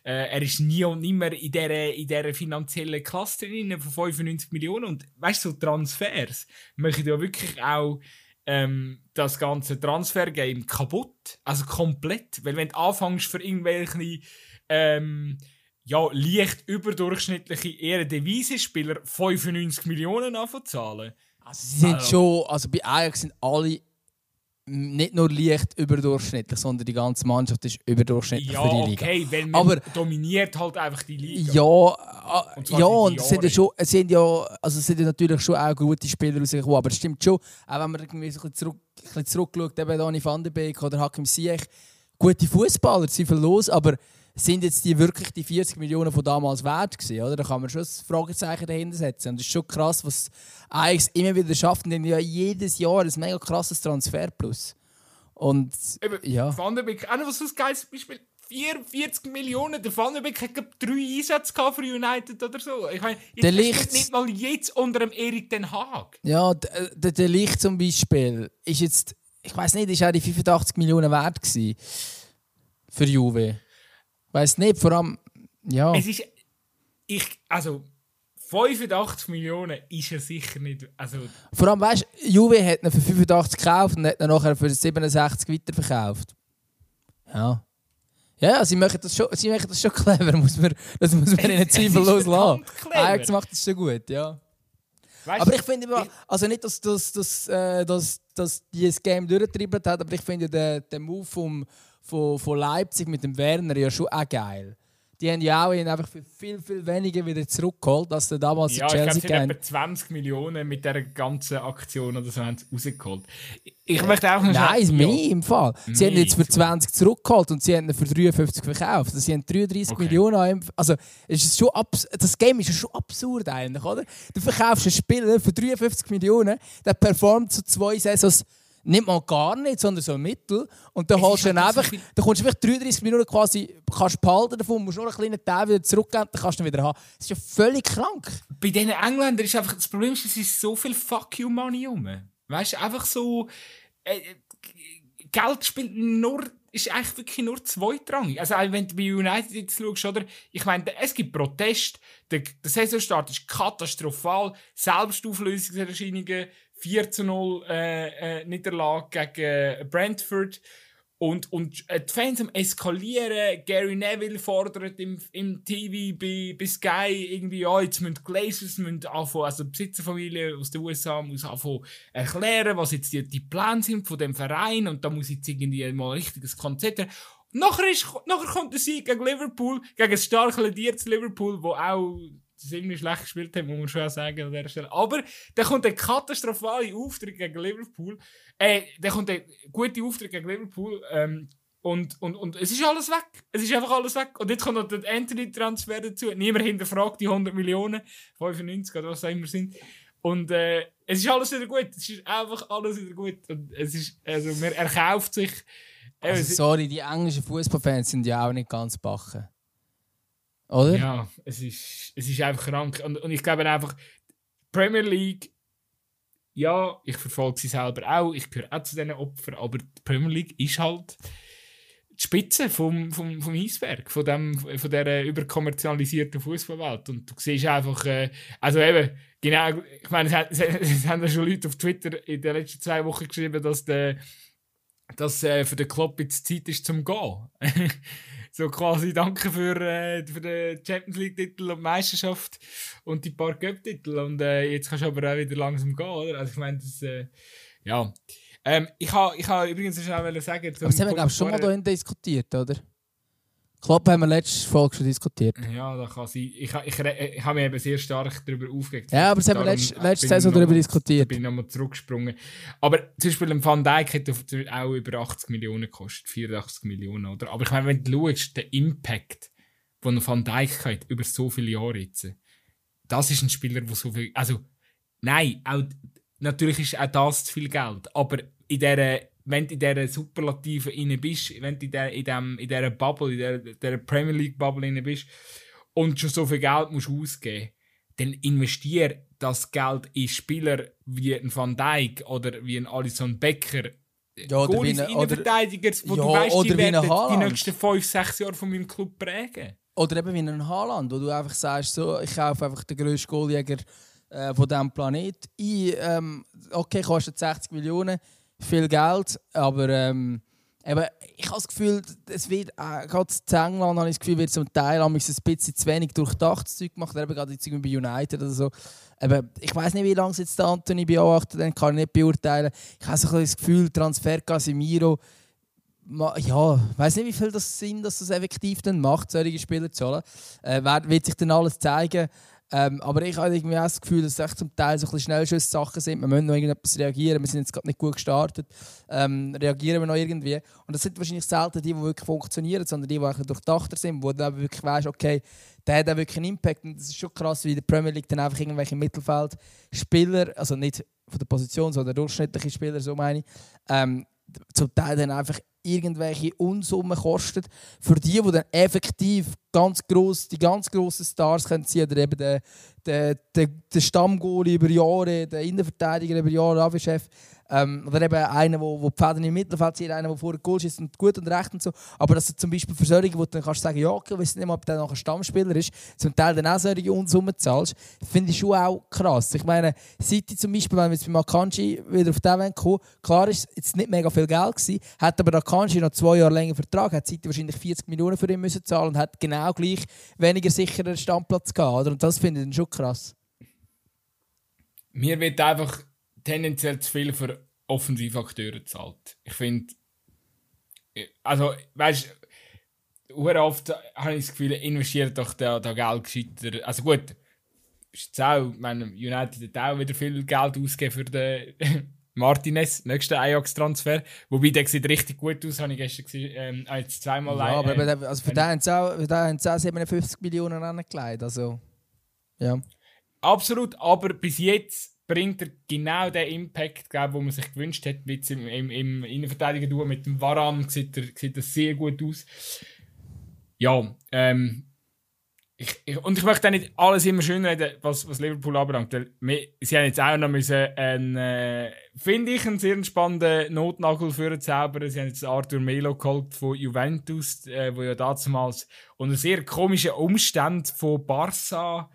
äh, er ist nie und nimmer in dieser, in dieser finanziellen Klasse drin von 95 Millionen. Und weißt du, so Transfers machen ja wirklich auch ähm, das ganze Transfergame kaputt, also komplett, weil wenn du anfängst für irgendwelche ähm, ja, leicht überdurchschnittliche eher Devisenspieler 95 Millionen anzahlen. Also sie sind also. schon, also bei Ajax sind alle nicht nur leicht überdurchschnittlich, sondern die ganze Mannschaft ist überdurchschnittlich Ja, für die Liga. okay, weil man Aber- dominiert halt einfach die Liga. Ja, Und zwar ja und es sind ja, Jahren. schon, es sind ja, also es sind ja natürlich schon auch gute Spieler rausgekommen, aber es stimmt schon, auch wenn man irgendwie so ein bisschen, zurück, ein bisschen zurückschaut, eben Dani van der Beek oder Hakim Ziyech, gute Fußballer, sind viel los, aber sind jetzt die wirklich die 40 Millionen von damals wert gewesen, oder? Da kann man schon ein Fragezeichen dahinter setzen. Und es ist schon krass, was Ajax immer wieder schafft, denn ja jedes Jahr ein mega krasses Transferplus. Und Eben, ja. Van der Beek, auch noch so ein geiles Beispiel. 44 Millionen, der Van der Beek hat drei Einsätze für United oder so. Ich meine, jetzt Der er Lichts- nicht mal jetzt unter dem Erik Den Haag. Ja, d- äh, der, der Licht zum Beispiel ist jetzt, ich weiß nicht, ist auch die 85 Millionen wert gewesen für Juve. Weiß nicht, vor allem, ja. Es ist, ich, also 85 Millionen ist er sicher nicht. Also, Vor allem, weißt du, Juve hat ihn für 85 gekauft und hat ihn nachher für 67 weiterverkauft. Ja. Ja, sie machen das schon, sie machen das schon (laughs) clever, muss man, das muss man ihnen zweifellos lassen. Ajax macht das schon gut, ja. weißt Aber ich finde, immer- also nicht, dass, dass, dass, äh, dass, dass die das Game durchgetrieben hat, aber ich finde den, den Move vom, von, von Leipzig mit dem Werner ja schon auch geil. Die haben ja auch ihn einfach für viel, viel weniger wieder zurückgeholt, als der damals ja, in ich glaube, Chelsea sie etwa 20 Millionen mit dieser ganzen Aktion oder so haben sie rausgeholt. Ich möchte auch noch Nein, schnell- mehr im Fall. Sie haben jetzt für sogar. 20 zurückgeholt und sie haben ihn für 53 verkauft. Also sie haben 33 Okay. Millionen. Also es ist schon das Game ist ja schon absurd eigentlich, oder? Du verkaufst einen Spieler für 53 Millionen, der performt so zwei Saisons nicht mal gar nicht, sondern so mittel. Und dann holst du ihn halt so einfach, viel- dann kommst du einfach 33 Millionen quasi, kannst behalten davon, musst nur einen kleinen Teil wieder zurückgeben, dann kannst du ihn wieder haben. Das ist ja völlig krank. bei diesen Engländern ist einfach das Problem, ist, es ist so viel Fuck you Money rum. Weißt du, einfach so. Äh, Geld spielt nur. Ist eigentlich wirklich nur zweitrangig. Also, wenn du bei United jetzt schaust, oder? Ich meine, es gibt Protest. Der, der Saisonstart ist katastrophal. Selbstauflösungserscheinungen. 4 zu 0 äh, äh, Niederlage gegen Brentford. Und, und äh, die Fans am eskalieren. Gary Neville fordert im, im TV bei, bei Sky irgendwie, ja, jetzt müssen die Glazers müssen anfangen, also die Besitzerfamilie aus den USA muss anfangen erklären, was jetzt die, die Pläne sind von dem Verein und da muss jetzt irgendwie mal ein richtiges Konzept her. Nachher, ist, nachher kommt der Sieg gegen Liverpool, gegen ein stark lediertes Liverpool, wo auch ziemlich schlecht gespielt hat, muss man schon sagen an dieser Stelle. Aber dann kommt ein katastrophaler Auftritt gegen Liverpool. Äh, dann kommt ein guter Auftritt gegen Liverpool. Ähm, und, und, und es ist alles weg. Es ist einfach alles weg. Und jetzt kommt noch der Anthony-Transfer dazu. Niemand hinterfragt die 100 Millionen, 95 oder was auch immer sind. Und äh, es ist alles wieder gut. Es ist einfach alles wieder gut. Und es ist, also, man erkauft sich. Äh, Also, sorry, die englischen Fußballfans sind ja auch nicht ganz backen. Oder? Ja, es ist, es ist einfach krank. Und, und ich glaube einfach, Premier League, ja, ich verfolge sie selber auch, ich gehöre auch zu diesen Opfern, aber die Premier League ist halt die Spitze vom, vom, vom Eisberg, von, dem, von dieser überkommerzialisierten Fußballwelt. Und du siehst einfach, äh, also eben, genau, ich meine, es, es, haben ja schon Leute auf Twitter in den letzten zwei Wochen geschrieben, dass der dass äh, für den Club jetzt Zeit ist zum Gehen. (laughs) so quasi danke für, äh, für den Champions League Titel und Meisterschaft und die paar Cup Titel und äh, jetzt kannst du aber auch wieder langsam gehen, oder? Also ich meine, das äh, ja. Ähm, ich habe ich ha übrigens schnell wollen sagen, Aber das haben wir, glaube ich, schon mal hier diskutiert, oder? Klopp haben wir letzte Folge schon diskutiert. Ja, da kann sein. Ich, ich, re- ich habe mich eben sehr stark darüber aufgeregt. Ja, aber das haben wir letzte, bin letzte ich Saison darüber Da diskutiert. bin ich nochmal zurückgesprungen. Aber zum Beispiel ein Van Dijk hat auch über 80 Millionen gekostet. 84 Millionen, oder? Aber ich meine, wenn du schaust, der Impact, den Van Dijk hat, über so viele Jahre jetzt, das ist ein Spieler, der so viel. Also, nein, auch, natürlich ist auch das zu viel Geld. Aber in dieser, wenn du in dieser Superlative inne bist, wenn du in, der, in, dem, in dieser Bubble, in dieser, dieser Premier League Bubble inne bist und schon so viel Geld musst ausgeben dann investier das Geld in Spieler wie ein Van Dijk oder wie ein Alisson Becker. Ja, oder wie Innenverteidiger, wo Ja, du weißt, die ein werden die nächsten 5, 6 Jahre von meinem Club prägen. Oder eben wie ein Haaland, wo du einfach sagst, so, ich kaufe einfach den grössten Goaljäger äh, von diesem Planet ein. Ähm, okay, kostet 60 Millionen, viel Geld, aber ähm, Aber ich habe das Gefühl, es wird, äh, gerade in England habe ich das Gefühl, wird zum Teil ein bisschen zu wenig durchdachtes Zeug gemacht, eben gerade jetzt bei United oder so. Aber ich weiß nicht, wie lange jetzt der Anthony beobachtet, dann kann ich nicht beurteilen. Ich habe so ein das Gefühl, Transfer Casemiro, ja, ich weiß nicht, wie viel das Sinn, dass das effektiv dann macht, solche Spieler zu holen. Äh, wird sich dann alles zeigen. Ähm, aber ich habe irgendwie auch das Gefühl, dass es zum Teil so ein Schnellschuss-Sachen sind. Wir müssen noch irgendetwas reagieren. Wir sind jetzt gerade nicht gut gestartet. Ähm, reagieren wir noch irgendwie. Und das sind wahrscheinlich selten die, die wirklich funktionieren, sondern die, die durchdachter sind, wo du dann wirklich weißt, okay, der hat auch wirklich einen Impact. Und das ist schon krass, wie in der Premier League dann einfach irgendwelche Mittelfeldspieler, also nicht von der Position, sondern durchschnittliche Spieler, so meine ich, ähm, zum Teil dann einfach irgendwelche Unsummen kostet. Für die, die dann effektiv ganz gross, die ganz grossen Stars können ziehen, oder eben der, der, der, der Stammgoalie über Jahre, der Innenverteidiger über Jahre, Avi-Chef, ähm, oder eben einer, der, die Fäden im Mittelfeld zieht, einer, der vorher Goal schießt und gut und recht und so. Aber dass du zum Beispiel für solche, wo du dann kannst sagen, ja, okay, weiss nicht mal, ob der nachher Stammspieler ist, zum Teil dann auch solche Unsummen zahlst, finde ich schon auch krass. Ich meine, City zum Beispiel, wenn wir jetzt bei Makanji wieder auf den kommen, klar ist es jetzt nicht mega viel Geld gewesen, hat aber Akanji noch zwei Jahre länger Vertrag, hat City wahrscheinlich 40 Millionen für ihn müssen zahlen und hat genau gleich weniger sicheren Stammplatz gehabt. Oder? Und das finde ich dann schon krass. Mir wird einfach tendenziell zu viel für Offensivakteure zahlt. Ich finde, also, weißt du, oft habe ich das Gefühl, investiert doch da, da Geld gescheiter. Also gut, ist auch, meine, United hat auch wieder viel Geld ausgegeben für den (laughs) Martinez, nächsten Ajax-Transfer. Wobei der sieht richtig gut aus, habe ich gestern gesehen, ähm, jetzt zweimal Ja, aber äh, also für den haben sie auch, auch 57 Millionen angelegt, also ja. Absolut, aber bis jetzt bringt er genau den Impact, glaub, den man sich gewünscht hat. Wie im, im, im Innenverteidiger mit dem Varan sieht, er, sieht das sehr gut aus. Ja, ähm, ich, ich, und ich möchte auch nicht alles immer schön reden, was, was Liverpool anbelangt. Wir, sie haben jetzt auch noch müssen, einen, äh, finde ich, einen sehr spannenden Notnagel für zaubern. Sie haben jetzt Arthur Melo geholt von Juventus, äh, wo ja damals unter sehr komischen Umständen von Barca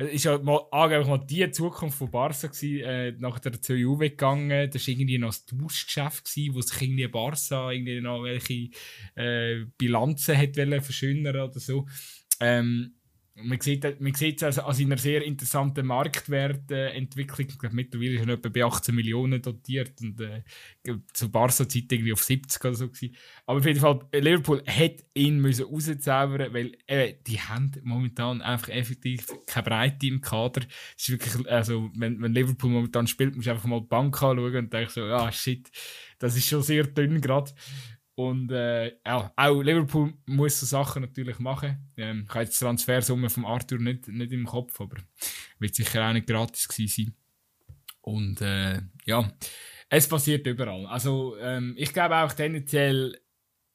es ist ja mal, angeblich mal die Zukunft von Barca gewesen, äh, nach der zu Juve gegangen. Das war irgendwie noch ein Tauschgeschäft wo sich irgendwie Barca irgendwie noch welche äh, Bilanzen hat verschönern oder so. Ähm, man sieht, man sieht es an seiner sehr interessanten Marktwertentwicklung. Ich glaube, mittlerweile ist er etwa bei 18 Millionen dotiert und äh, zu Barca-Zeit irgendwie auf 70 oder so. Gewesen. Aber auf jeden Fall, Liverpool hätte ihn müssen rauszaubern weil äh, die haben momentan einfach effektiv keine Breite im Kader. Es ist wirklich, also, wenn, wenn Liverpool momentan spielt, musst du einfach mal die Bank anschauen und denkst so, ah, shit, das ist schon sehr dünn gerade. Und äh, ja, auch Liverpool muss so Sachen natürlich machen. Ähm, ich habe jetzt die Transfersumme von Arthur nicht, nicht im Kopf, aber wird sicher auch nicht gratis gewesen sein. Und äh, ja, es passiert überall. Also ähm, ich glaube auch tendenziell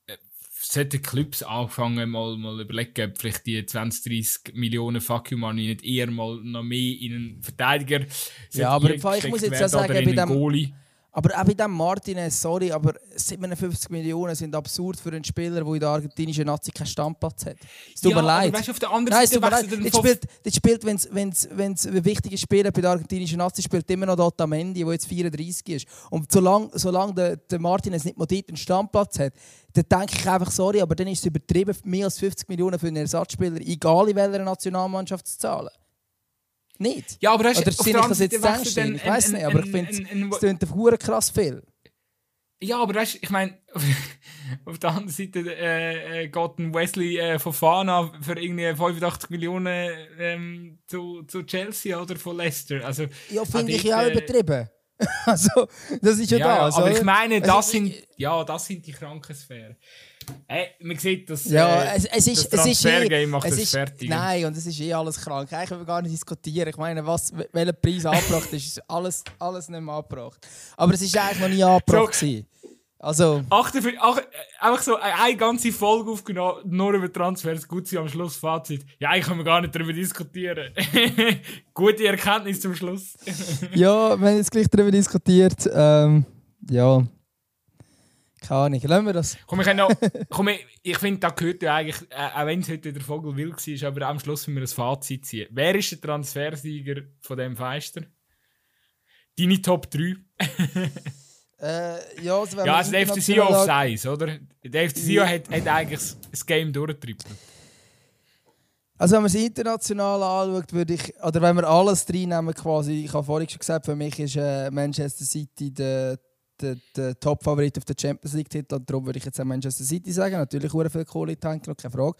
äh, sollten Clubs anfangen mal, mal überlegen, ob vielleicht die 20, 30 Millionen Fuck you Money nicht eher mal noch mehr in einen Verteidiger Ja, aber ich muss jetzt ja sagen, bei dem, Goalie. Aber auch bei dem Martinez, sorry, aber 57 Millionen sind absurd für einen Spieler, der in der argentinischen Nazi keinen Stammplatz hat. Es tut ja, mir leid. Weißt, auf der anderen Nein, Seite es tut spielt, das spielt wenn es ein wichtiger Spieler bei der argentinischen Nazi spielt, immer noch Otamendi, der jetzt 34 ist. Und solange, solange der, der Martinez nicht mal dort einen Stammplatz hat, dann denke ich einfach, sorry, aber dann ist es übertrieben, mehr als 50 Millionen für einen Ersatzspieler, egal in welcher Nationalmannschaft zu zahlen. Nicht? Ja, aber hast, Oder sind ich das jetzt denkst? Ich weiß nicht, aber ich finde, es klingt einfach krass viel. Ja, aber weißt ich meine, (laughs) auf der anderen Seite äh, äh, geht ein Wesley äh, von Fana für irgendwie 85 Millionen ähm, zu, zu Chelsea oder von Leicester. Also, ja, finde ich ja äh, übertrieben. (laughs) also, das ist ja, ja das. Aber ich meine, das also, sind, ja, das sind die Krankensphären. Hey, man sieht, dass ja, äh, es, es ist, das es ist eh, macht es ist, fertig. Nein, und es ist eh alles krank. Eigentlich können wir gar nicht diskutieren. Ich meine, was, welcher Preis angebracht ist, ist alles, alles nicht mehr angebracht. Aber es ist eigentlich noch nie angebracht. So, also. 48, ach, einfach so eine ganze Folge aufgenommen, nur über Transfers. Gut, sie am Schluss Fazit. Ja, eigentlich können wir gar nicht darüber diskutieren. (laughs) Gute Erkenntnis zum Schluss. ja, wir haben jetzt gleich darüber diskutiert. Ähm, ja. Keine Ahnung, lassen wir das. Komm, ich, noch, komm, ich, ich finde, da gehört ja eigentlich, äh, auch wenn es heute der Vogel wild war, aber am Schluss müssen wir ein Fazit ziehen. Wer ist der Transfersieger von dem Feister? Deine Top 3? (laughs) Äh, ja, also wenn Ja, also der FC Sion international auf 1, oder? Der FC Sion hat, hat eigentlich das Game durchgetrippelt. Also wenn man es international anschaut, würde ich, oder wenn wir alles reinnehmen quasi, ich habe vorhin schon gesagt, für mich ist äh, Manchester City der, der, der Top-Favorit auf den Champions League-Titel darum würde ich jetzt auch Manchester City sagen. Natürlich sehr viel Kohle tanken, keine Frage.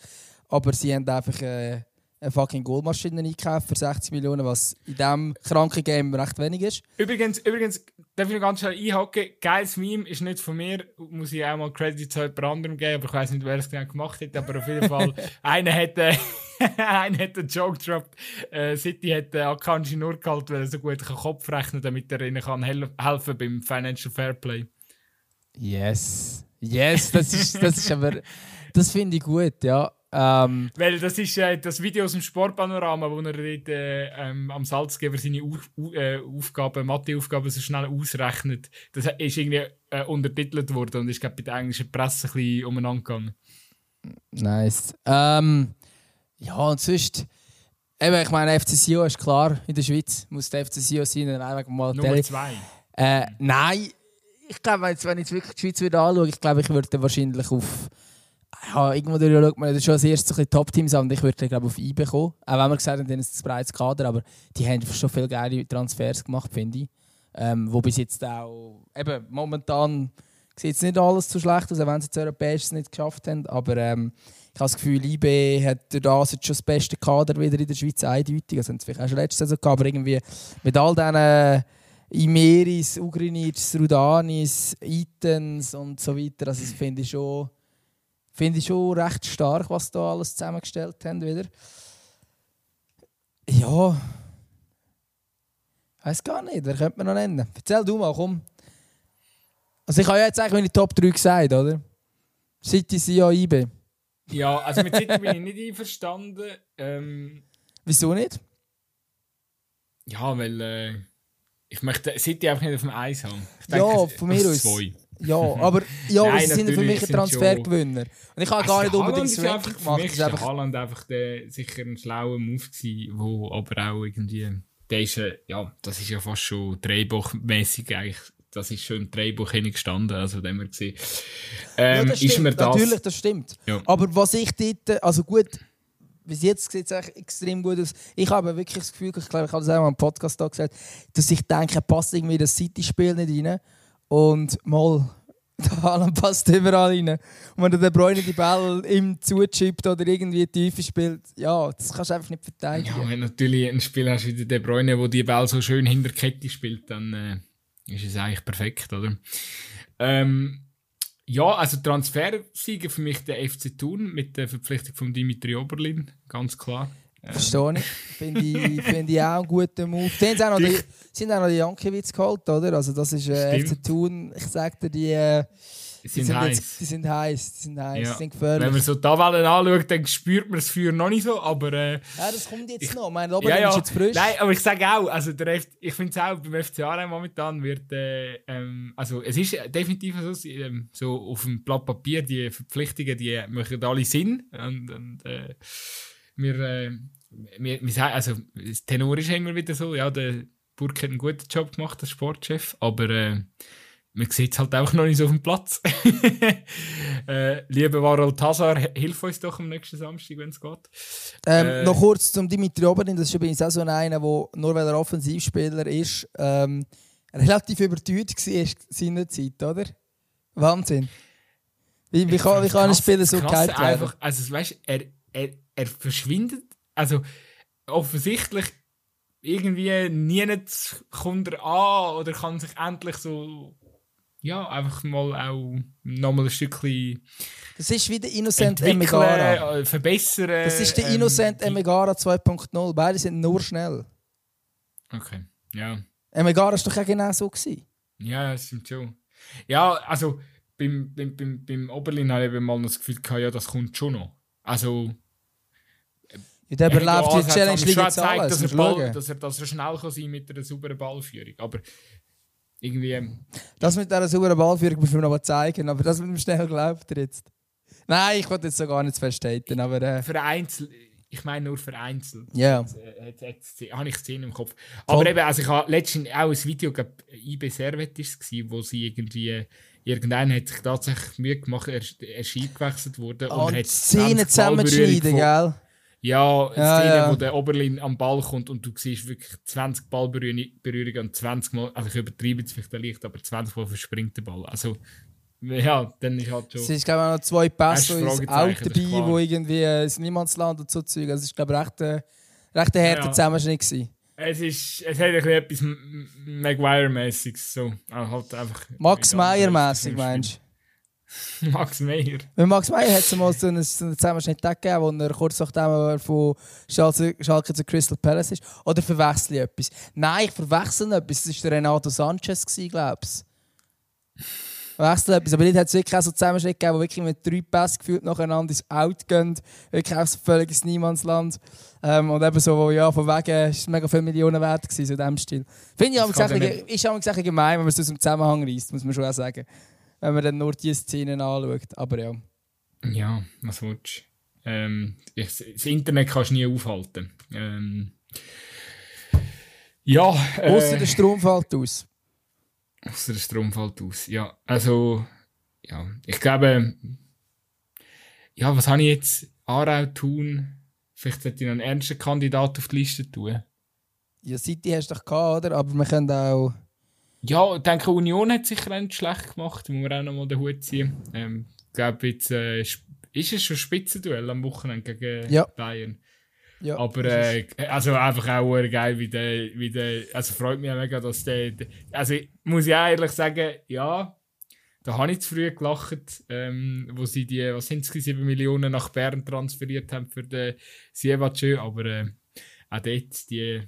Aber sie haben einfach äh, eine fucking Goalmaschine eingekauft für 60 Millionen, was in diesem kranken Game recht wenig ist. Übrigens, übrigens, darf ich noch ganz schnell einhaken? Geiles Meme ist nicht von mir, muss ich auch mal Credit zu jemand anderem geben, aber ich weiß nicht, wer es genau gemacht hat, aber auf jeden Fall, (laughs) einer hat, äh, (laughs) einer hat einen Joke gedroppt. Äh, City hat äh, Akanji nur gehalten, weil er so gut kann Kopf rechnen damit er ihnen kann hel helfen beim Financial Fairplay. Yes. Yes, das ist, das ist aber, das finde ich gut, ja. Ähm, Weil das ist äh, das Video aus dem Sportpanorama, wo er dort, äh, ähm, am Salzgeber seine Au äh, Aufgaben, Matheaufgaben so schnell ausrechnet. Das ist irgendwie äh, untertitelt worden und ist glaub, bei der englischen Presse ein bisschen umeinander gegangen. Nice. Ähm, ja, und sonst, eben, ich meine, FC Sion ist klar, in der Schweiz muss der FC Sion sein, dann einfach mal Nummer zwei. Äh, nein, ich glaube, wenn ich jetzt wirklich die Schweiz wieder anschaue, ich glaube, ich würde wahrscheinlich auf. Ja, irgendwo schaut man schon als erstes ein Top-Teams an und ich würde glaube auf IB kommen. Auch wenn wir gesagt haben, die haben ein breites Kader, aber die haben schon viele geile Transfers gemacht, finde ich. Ähm, wo bis jetzt auch. Eben, momentan sieht es nicht alles so schlecht aus, auch wenn sie das Europäisches nicht geschafft haben. Aber ähm, ich habe das Gefühl, IB hat durch das jetzt schon das beste Kader wieder in der Schweiz eindeutig. Also haben sie vielleicht auch schon letzte Saison gehabt, aber irgendwie mit all diesen Imeris, Ugrinic, Rudanis, Itens und so weiter. Also das finde ich schon, finde ich schon recht stark, was da alles zusammengestellt haben wieder. Ja, weiß gar nicht, wer könnte man noch nennen? Erzähl du mal, komm. Also ich habe ja jetzt eigentlich meine Top 3 gesagt, oder? City, Sia, IB. Ja, also mit City bin ich nicht einverstanden. Ähm, Wieso nicht? ja, weil äh, ich möchte City einfach nicht auf dem Eis haben. Ich Ja, es- von mir aus. Zwei. Ja, (laughs) aber, ja, Nein, sie sind ja für mich ein Transfergewinner. Und ich habe gar nicht unbedingt das einfach, Für gemacht. mich Das ist Haaland einfach der, sicher ein schlauer Move gewesen, wo aber auch irgendwie, der ist, äh, ja, das ist ja fast schon Drehbuchmäßig eigentlich, das ist schon im Drehbuch gestanden, also dem wir gesehen. ja, Ähm, das ist mir das, natürlich, das stimmt. Ja. Aber was ich dort, also gut, bis jetzt sieht es eigentlich extrem gut aus. Ich habe wirklich das Gefühl, ich glaube, ich habe das auch mal im Podcast da gesagt, dass ich denke, passt irgendwie das City-Spiel nicht rein. Und mal, (laughs) der Haaland passt überall rein. Und wenn der De Bruyne die Ball ihm zuchippt oder irgendwie tief spielt, ja, das kannst du einfach nicht verteidigen. ja, wenn du natürlich ein Spiel hast wie der De Bruyne, wo die Ball so schön hinter Kette spielt, dann äh, ist es eigentlich perfekt, oder? Ähm, ja, also Transfersieger für mich der FC Thun mit der Verpflichtung von Dimitri Oberlin, ganz klar. Verstehe ich. Finde ich, (laughs) find ich auch einen guten Move. Sie haben auch noch die, haben auch noch die Jankiewicz geholt, oder? Also das ist äh, Stimmt. FC Thun, ich sag dir, die, äh, die, sind sind heiß. jetzt, die sind heiß, die sind heiß, Ja. die sind Wenn gefährlich. man so die Tabellen anschaut, dann spürt man das Feuer noch nicht so, aber... Äh, Ja, das kommt jetzt Ich- noch. Mein Oberlin ja, ja. ist jetzt frisch. Nein, aber ich sage auch, also der F ich finde es auch, beim FC Aarau momentan wird, äh, ähm, also es ist definitiv so, ähm, so auf dem Blatt Papier, die Verpflichtungen, die machen alle Sinn und, und äh, wir, äh, wir, wir sagen, also das Tenor ist immer wieder so, ja, der Burg hat einen guten Job gemacht als Sportchef, aber äh, man sieht es halt auch noch nicht so auf dem Platz. (laughs) äh, lieber Warol Tazar, hilf uns doch am nächsten Samstag, wenn es geht. Ähm, Äh, noch kurz zum Dimitri Oberlin, das ist übrigens auch so einer, der nur weil er Offensivspieler ist, ähm, relativ überteuert war seiner Zeit, oder? Wahnsinn. Wie, wie, kann, wie kann ein Spieler so gehypt werden? einfach, also weißt, er, er, er verschwindet, also offensichtlich irgendwie nie nicht kommt er an oder kann sich endlich so ja, einfach mal auch nochmal ein Stückchen Das ist wie der Innocent Emegara. entwickeln, äh, verbessern. Das ist der ähm, Innocent Emegara 2.0. Beide sind nur schnell. Okay, ja. Emegara war doch auch genau so. Gewesen. Ja, das stimmt schon. Ja, also beim, beim, beim, beim Oberlin habe ich eben mal das Gefühl gehabt, ja, das kommt schon noch. Also Ja, der Er überlebt die Challenge League jetzt alles. dass er, Ball, dass, er, dass er schnell kann sein mit einer sauberen Ballführung. Aber irgendwie, ähm, Das mit dieser sauberen Ballführung muss man noch mal zeigen, aber das mit dem schnell glaubt er jetzt. Nein, ich wollte jetzt so gar nicht festhalten, aber äh, für Einzel ich meine nur vereinzelt. Ja. Jetzt, jetzt, jetzt habe ich Szenen im Kopf. Aber Voll. eben, also ich habe letztens auch ein Video, glaub, IB Servet gewesen, wo sie irgendwie, irgendeiner hat sich tatsächlich Mühe gemacht, er, er ist eingewechselt worden. Oh, er und hat Szenen 20 Ballberührungen zusammenschneiden, gell? Ja, eine Ja, Szene, ja. wo der Oberlin am Ball kommt und du siehst wirklich 20 Ballberührungen Berührungen und 20 Mal, also ich übertreibe jetzt vielleicht leicht, aber 20 Mal verspringt der Ball. Also, ja, dann ist halt Es schon. ist, glaube ich, auch noch zwei Pässe du ins ist dabei, wo irgendwie äh, ins Niemandsland und so Zeug. Also, es ist, glaube ich, recht, äh, recht ein harter Ja. Zusammenschnitt gewesen. Es, ist, es hat ein bisschen etwas Maguire-mäßiges. So. Also halt einfach Max Meyer-mäßig, meinst Spiel. (laughs) Max Meyer. Weil Max Meyer hat es mal so einen, so einen Zusammenschnitt gegeben, wo er kurz nachdem er von Schalke, Schalke zu Crystal Palace ist. Oder verwechsel ich etwas? Nein, ich verwechsel etwas. Das war Renato Sanchez, glaube ich. Verwechsel etwas. Aber dort hat es wirklich auch so einen Zusammenschnitt gegeben, wo wirklich mit drei Pässen gefühlt nacheinander ins Out gehen. Wirklich auch so völlig ins Niemandsland. Ähm, und eben so, wo, ja, von wegen, ist mega viele Millionen wert gewesen, so in diesem Stil. Finde ich aber Das kann gesagt, ist gesagt gemein, wenn man es aus dem Zusammenhang reißt, muss man schon auch sagen. Wenn man dann nur diese Szenen anschaut. Aber ja. Ja, was willst du? Ähm, ich, das Internet kannst du nie aufhalten. Ähm, ja, Außer äh, der Strom fällt aus. Ausser der Strom fällt aus. Ja, also, ja, ich glaube, ja, was habe ich jetzt? Aarau tun? Vielleicht sollte ich noch einen ernsten Kandidat auf die Liste tun. Ja, City hast du doch gehabt, oder? Aber wir können auch. Ja, ich denke, Union hat sicher nicht schlecht gemacht. Muss man auch noch mal den Hut ziehen. Ähm, ich glaube, jetzt äh, ist es schon ein Spitzenduell am Wochenende gegen Ja. Bayern. Ja, Aber äh, also einfach auch geil, wie der, wie der, also freut mich auch mega, dass der, also muss ich auch ehrlich sagen, ja, da habe ich zu früh gelacht, ähm, wo sie die, was sind es, 7 Millionen nach Bern transferiert haben für den Siebatschö, aber äh, auch dort die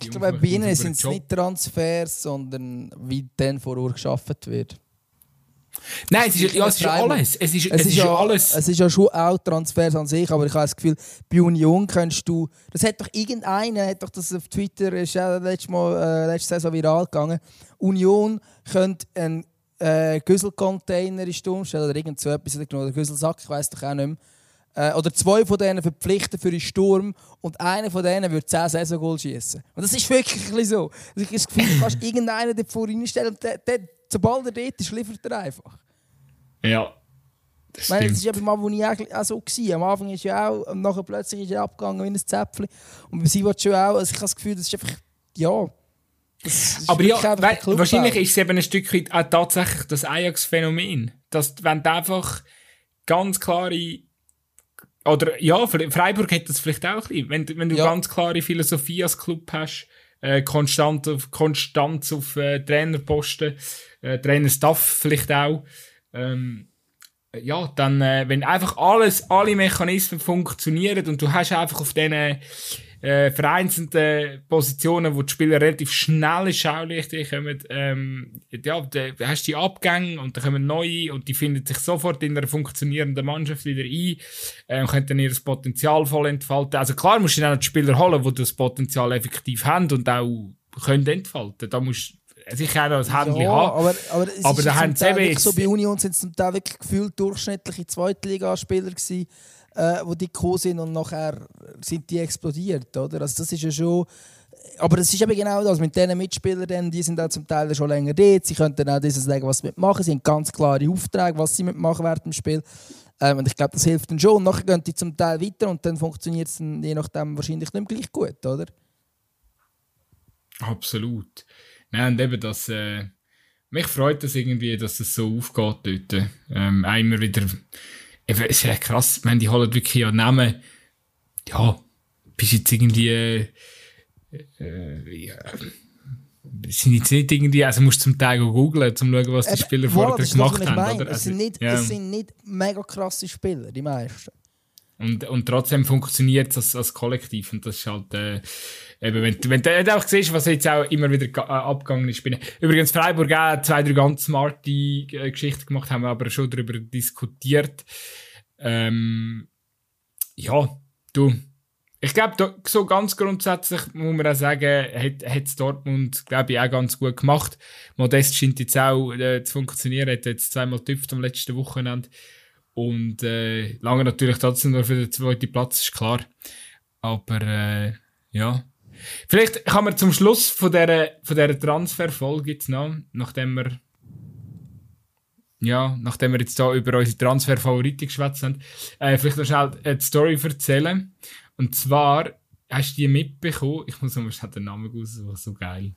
ich glaube, bei ihnen sind es nicht Transfers, sondern wie dann vor Ort geschaffen wird. Nein, es ist, ja, es ist alles. Es ist, Es, ist, ja, alles. es ist ja schon auch Transfers an sich, aber ich habe das Gefühl, bei Union kannst du. Das hat doch irgendeiner, hat doch das auf Twitter, ist ja letztes Mal, äh, letzte Saison viral gegangen. Union könnte einen äh, Güsselcontainer in Sturm stellen oder irgend so etwas, oder genau, Güsselsack, ich weiß doch auch nicht mehr. Äh, oder zwei von denen verpflichten für den Sturm und einer von denen würde 10 Saison-Goal schießen. Und das ist wirklich so. Also ich habe das Gefühl, du kannst irgendeinen dort reinstellen und der, der, sobald er dort ist, liefert er einfach. ja, das Ich meine, das ist ja beim Aboni auch so gewesen. Am Anfang ist ja auch, und nachher plötzlich ist er abgegangen wie ein Zäpfchen. Und bei Sivat schon auch. Also ich habe das Gefühl, das ist einfach, ja. Ist Aber ja, wei- wahrscheinlich ist es eben ein Stück weit auch tatsächlich das Ajax-Phänomen. Dass, wenn du einfach ganz klare. Oder ja, Fre- Freiburg hat das vielleicht auch ein bisschen. Wenn, du- wenn du Ja. ganz klare Philosophie als Club hast, äh, konstant auf, Konstanz auf äh, Trainerposten, äh, Trainerstaff vielleicht auch. Ähm, ja, dann, äh, wenn einfach alles, alle Mechanismen funktionieren und du hast einfach auf diesen äh, vereinzelten Positionen, wo die Spieler relativ schnell ins Schaulicht kommen, ähm, ja, da hast du die Abgänge und dann kommen neue und die finden sich sofort in einer funktionierenden Mannschaft wieder ein äh, und können dann ihr Potenzial voll entfalten. Also klar musst du dann auch die Spieler holen, die das Potenzial effektiv haben und auch können entfalten. Da musst sicher auch noch das Handy ja, haben. aber, aber, es Aber ist da haben sie eben jetzt- so bei Union sind es zum Teil wirklich gefühlt durchschnittliche Zweitligaspieler gewesen, äh, wo die gekommen sind und nachher sind die explodiert, oder? Also das ist ja schon... Aber es ist eben genau das, mit diesen Mitspielern, die sind auch zum Teil schon länger dort, sie können dann auch dieses sagen, was sie mitmachen, sie haben ganz klare Aufträge, was sie mitmachen während dem Spiel. Ähm, und ich glaube, das hilft dann schon. Und nachher gehen die zum Teil weiter und dann funktioniert es je nachdem wahrscheinlich nicht mehr gleich gut, oder? Absolut. Nein, und eben das, äh, mich freut das irgendwie, dass es so aufgeht dort. Ähm, immer wieder, eben, es ist ja krass, ich meine, die holen wirklich ja Namen, ja, bist jetzt irgendwie, äh, äh, ja, sind jetzt nicht irgendwie, also musst du zum Teil googeln, um zu schauen, was die Eben, Spieler vorher das gemacht haben, meine. oder? Es, sind Also, nicht, ja. es sind nicht mega krasse Spieler, die meisten. Und, und trotzdem funktioniert es als, als Kollektiv. Und das ist halt, äh, eben, wenn, wenn du auch siehst, was jetzt auch immer wieder äh, abgegangen ist. Übrigens, Freiburg auch zwei, drei ganz smarte äh, Geschichten gemacht, haben wir aber schon darüber diskutiert. Ähm, ja, du. Ich glaube, so ganz grundsätzlich muss man auch sagen, hat es Dortmund, glaube ich, auch ganz gut gemacht. Modest scheint jetzt auch äh, zu funktionieren, hat jetzt zweimal getüpft am letzten Wochenende. Und äh, lange natürlich trotzdem nur für den zweiten Platz, ist klar. Aber äh, ja. Vielleicht kann man zum Schluss von dieser, von dieser Transferfolge jetzt noch, nachdem wir ja, nachdem wir jetzt hier über unsere Transferfavoriten geschwätzt haben, äh, vielleicht noch schnell eine Story erzählen. Und zwar, hast du die mitbekommen? Ich muss mal schnell den Namen aussuchen, so geil.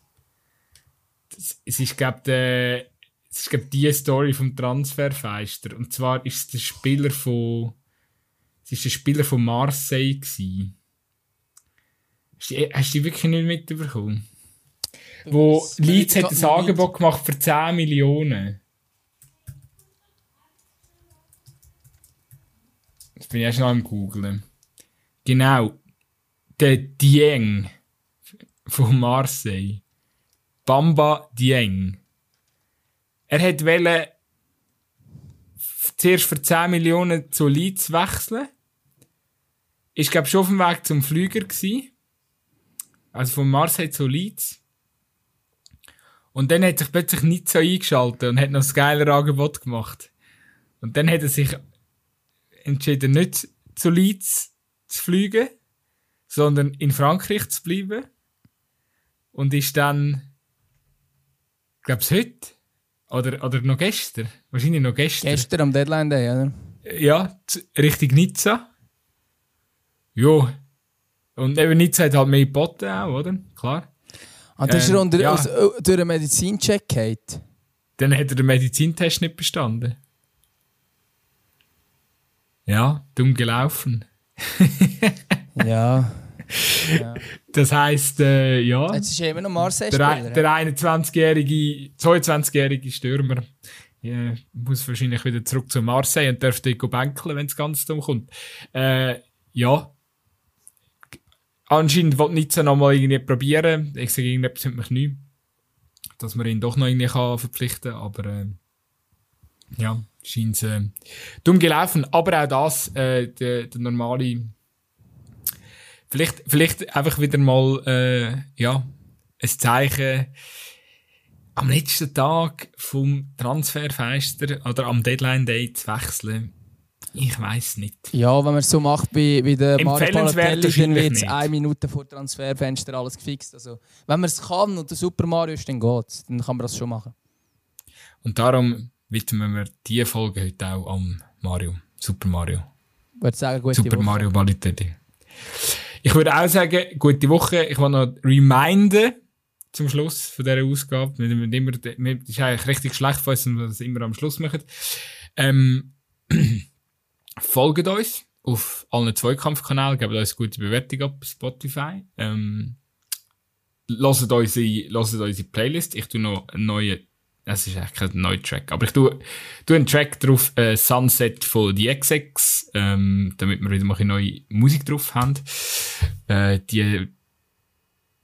Das, es ist, glaube ich, es ist, glaub, die Story vom Transferfeister. Und zwar ist es der Spieler von, es ist der Spieler von Marseille gewesen. Hast du, hast du die wirklich nicht mitbekommen? Wo Leeds hat ein Angebot gemacht für 10 Millionen. Jetzt bin ich erst noch am googlen. Genau. Der Dieng von Marseille. Bamba Dieng. Er hat wollen zuerst für 10 Millionen zu Leeds wechseln. Ist, glaube schon auf dem Weg zum Flüger gewesen. Also von Marseille zu Leeds. Und dann hat sich plötzlich so eingeschaltet und hat noch das geile Angebot gemacht. Und dann hat er sich entschieden, nicht zu Leeds zu fliegen, sondern in Frankreich zu bleiben. Und ist dann, glaub's heute, oder, oder noch gestern, wahrscheinlich noch gestern. Gestern am Deadline Day, oder? Ja, Richtung Nizza. Jo. Und eben Nizza hat halt mehr geboten auch, oder? Klar. Ah, das ist er unter, ja. aus, äh, durch einen Medizincheck geht. Dann hat er den Medizintest nicht bestanden. Ja, dumm gelaufen. (laughs) ja. ja. Das heisst, äh, ja. Jetzt ist immer noch Marseille Der, der 21-jährige, 22-jährige Stürmer ja, muss wahrscheinlich wieder zurück zu Marseille und dürfte bänkeln, wenn es ganz dumm kommt. Äh, ja. Anscheinend wollte Nizza noch mal irgendwie probieren. Ich sage irgendetwas mit mich nicht. Dass man ihn doch noch irgendwie kann verpflichten kann, aber äh, ja scheint äh, dumm gelaufen. Aber auch das, äh, der, der normale, vielleicht, vielleicht einfach wieder mal, äh, ja, ein Zeichen, am letzten Tag vom Transferfeister oder am Deadline Day zu wechseln. Ich weiß nicht. Ja, wenn man es so macht wie, wie der Mario Balotelli, dann wird es eine Minute vor Transferfenster alles gefixt. Also, wenn man es kann und der Super Mario ist, dann geht es. Dann kann man das schon machen. Und darum widmen wir diese Folge heute auch am Mario. Super Mario. Ich würde sagen, gute Super Woche. Mario Balotelli. Ich würde auch sagen, gute Woche. Ich will noch reminden zum Schluss von dieser Ausgabe. Wir, wir, immer, wir, das ist eigentlich richtig schlecht von uns, wir das immer am Schluss machen. Ähm, (clears throat) folgt uns auf allen Zweikampfkanälen, gebt uns gute Bewertung ab Spotify. Ähm, lasst unsere, lasst unsere Playlist. Ich tue noch einen neuen es ist eigentlich kein neuer Track. Aber ich tue, tue einen Track drauf, äh, Sunset von The XX, ähm, damit wir wieder mal eine neue Musik drauf haben. Äh, die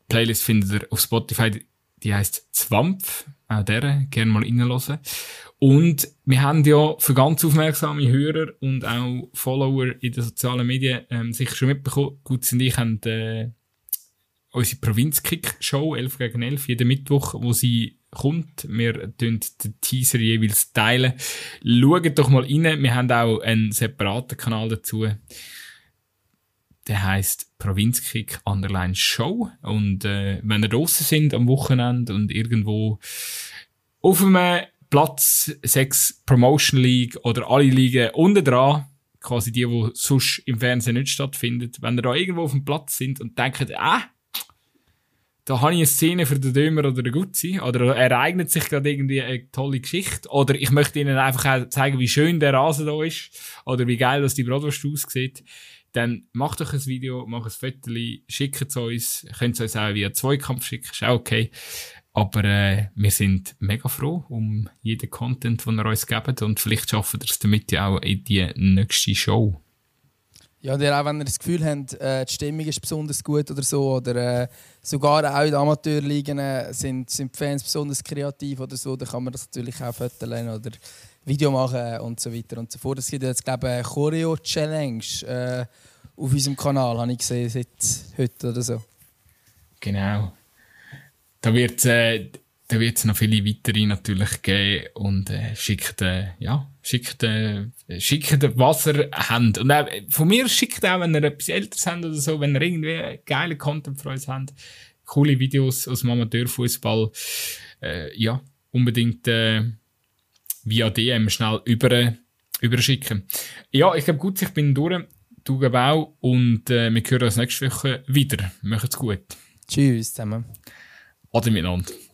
Playlist findet ihr auf Spotify, die heisst Zwampf. Auch der, gerne mal reinhören. Und wir haben ja für ganz aufmerksame Hörer und auch Follower in den sozialen Medien ähm, sicher schon mitbekommen. Gut, und ich haben äh, unsere Provinzkick-Show 11 gegen 11 jeden Mittwoch, wo sie kommt. Wir teilen den Teaser jeweils teilen. Schaut doch mal rein. Wir haben auch einen separaten Kanal dazu. Der heißt Provinzkick Underline Show. Und äh, wenn ihr draußen sind am Wochenende und irgendwo auf einem Platz 6 Promotion League oder alle Ligen unten dran, quasi die, die sonst im Fernsehen nicht stattfindet, wenn ihr da irgendwo auf dem Platz sind und denkt, ah, da habe ich eine Szene für den Dömer oder den Gutzi, oder ereignet sich gerade irgendwie eine tolle Geschichte, oder ich möchte ihnen einfach auch zeigen, wie schön der Rasen da ist, oder wie geil das die Bratwurst aussieht, dann macht doch ein Video, macht ein Foto, schickt es uns, könnt es uns auch via Zweikampf schicken, ist auch okay. Aber äh, wir sind mega froh um jeden Content, den ihr uns gebt und vielleicht schaffen wir es damit ja auch in die nächste Show. Ja, und auch wenn ihr das Gefühl habt, äh, die Stimmung ist besonders gut oder so, oder äh, sogar auch in Amateurligen äh, sind, sind die Fans besonders kreativ oder so, dann kann man das natürlich auch fotografieren oder Video machen und so weiter und so fort. Es gibt jetzt, glaube ich, eine Choreo-Challenge äh, auf unserem Kanal, habe ich gesehen, seit heute oder so. Genau. Da wird äh, da wird es noch viele weitere natürlich geben und äh, schickt, äh, ja, schickt, äh, schickt, was ihr habt. Und auch, von mir schickt auch, wenn ihr etwas Älteres habt oder so, wenn ihr irgendwie geile Content für uns habt, coole Videos aus dem Amateurfußball, äh, ja, unbedingt äh, via DM schnell über, überschicken. Ja, ich glaube gut, ich bin durch. Du auch und äh, wir hören uns nächste Woche wieder. Macht's gut. Tschüss zusammen. Ade miteinander.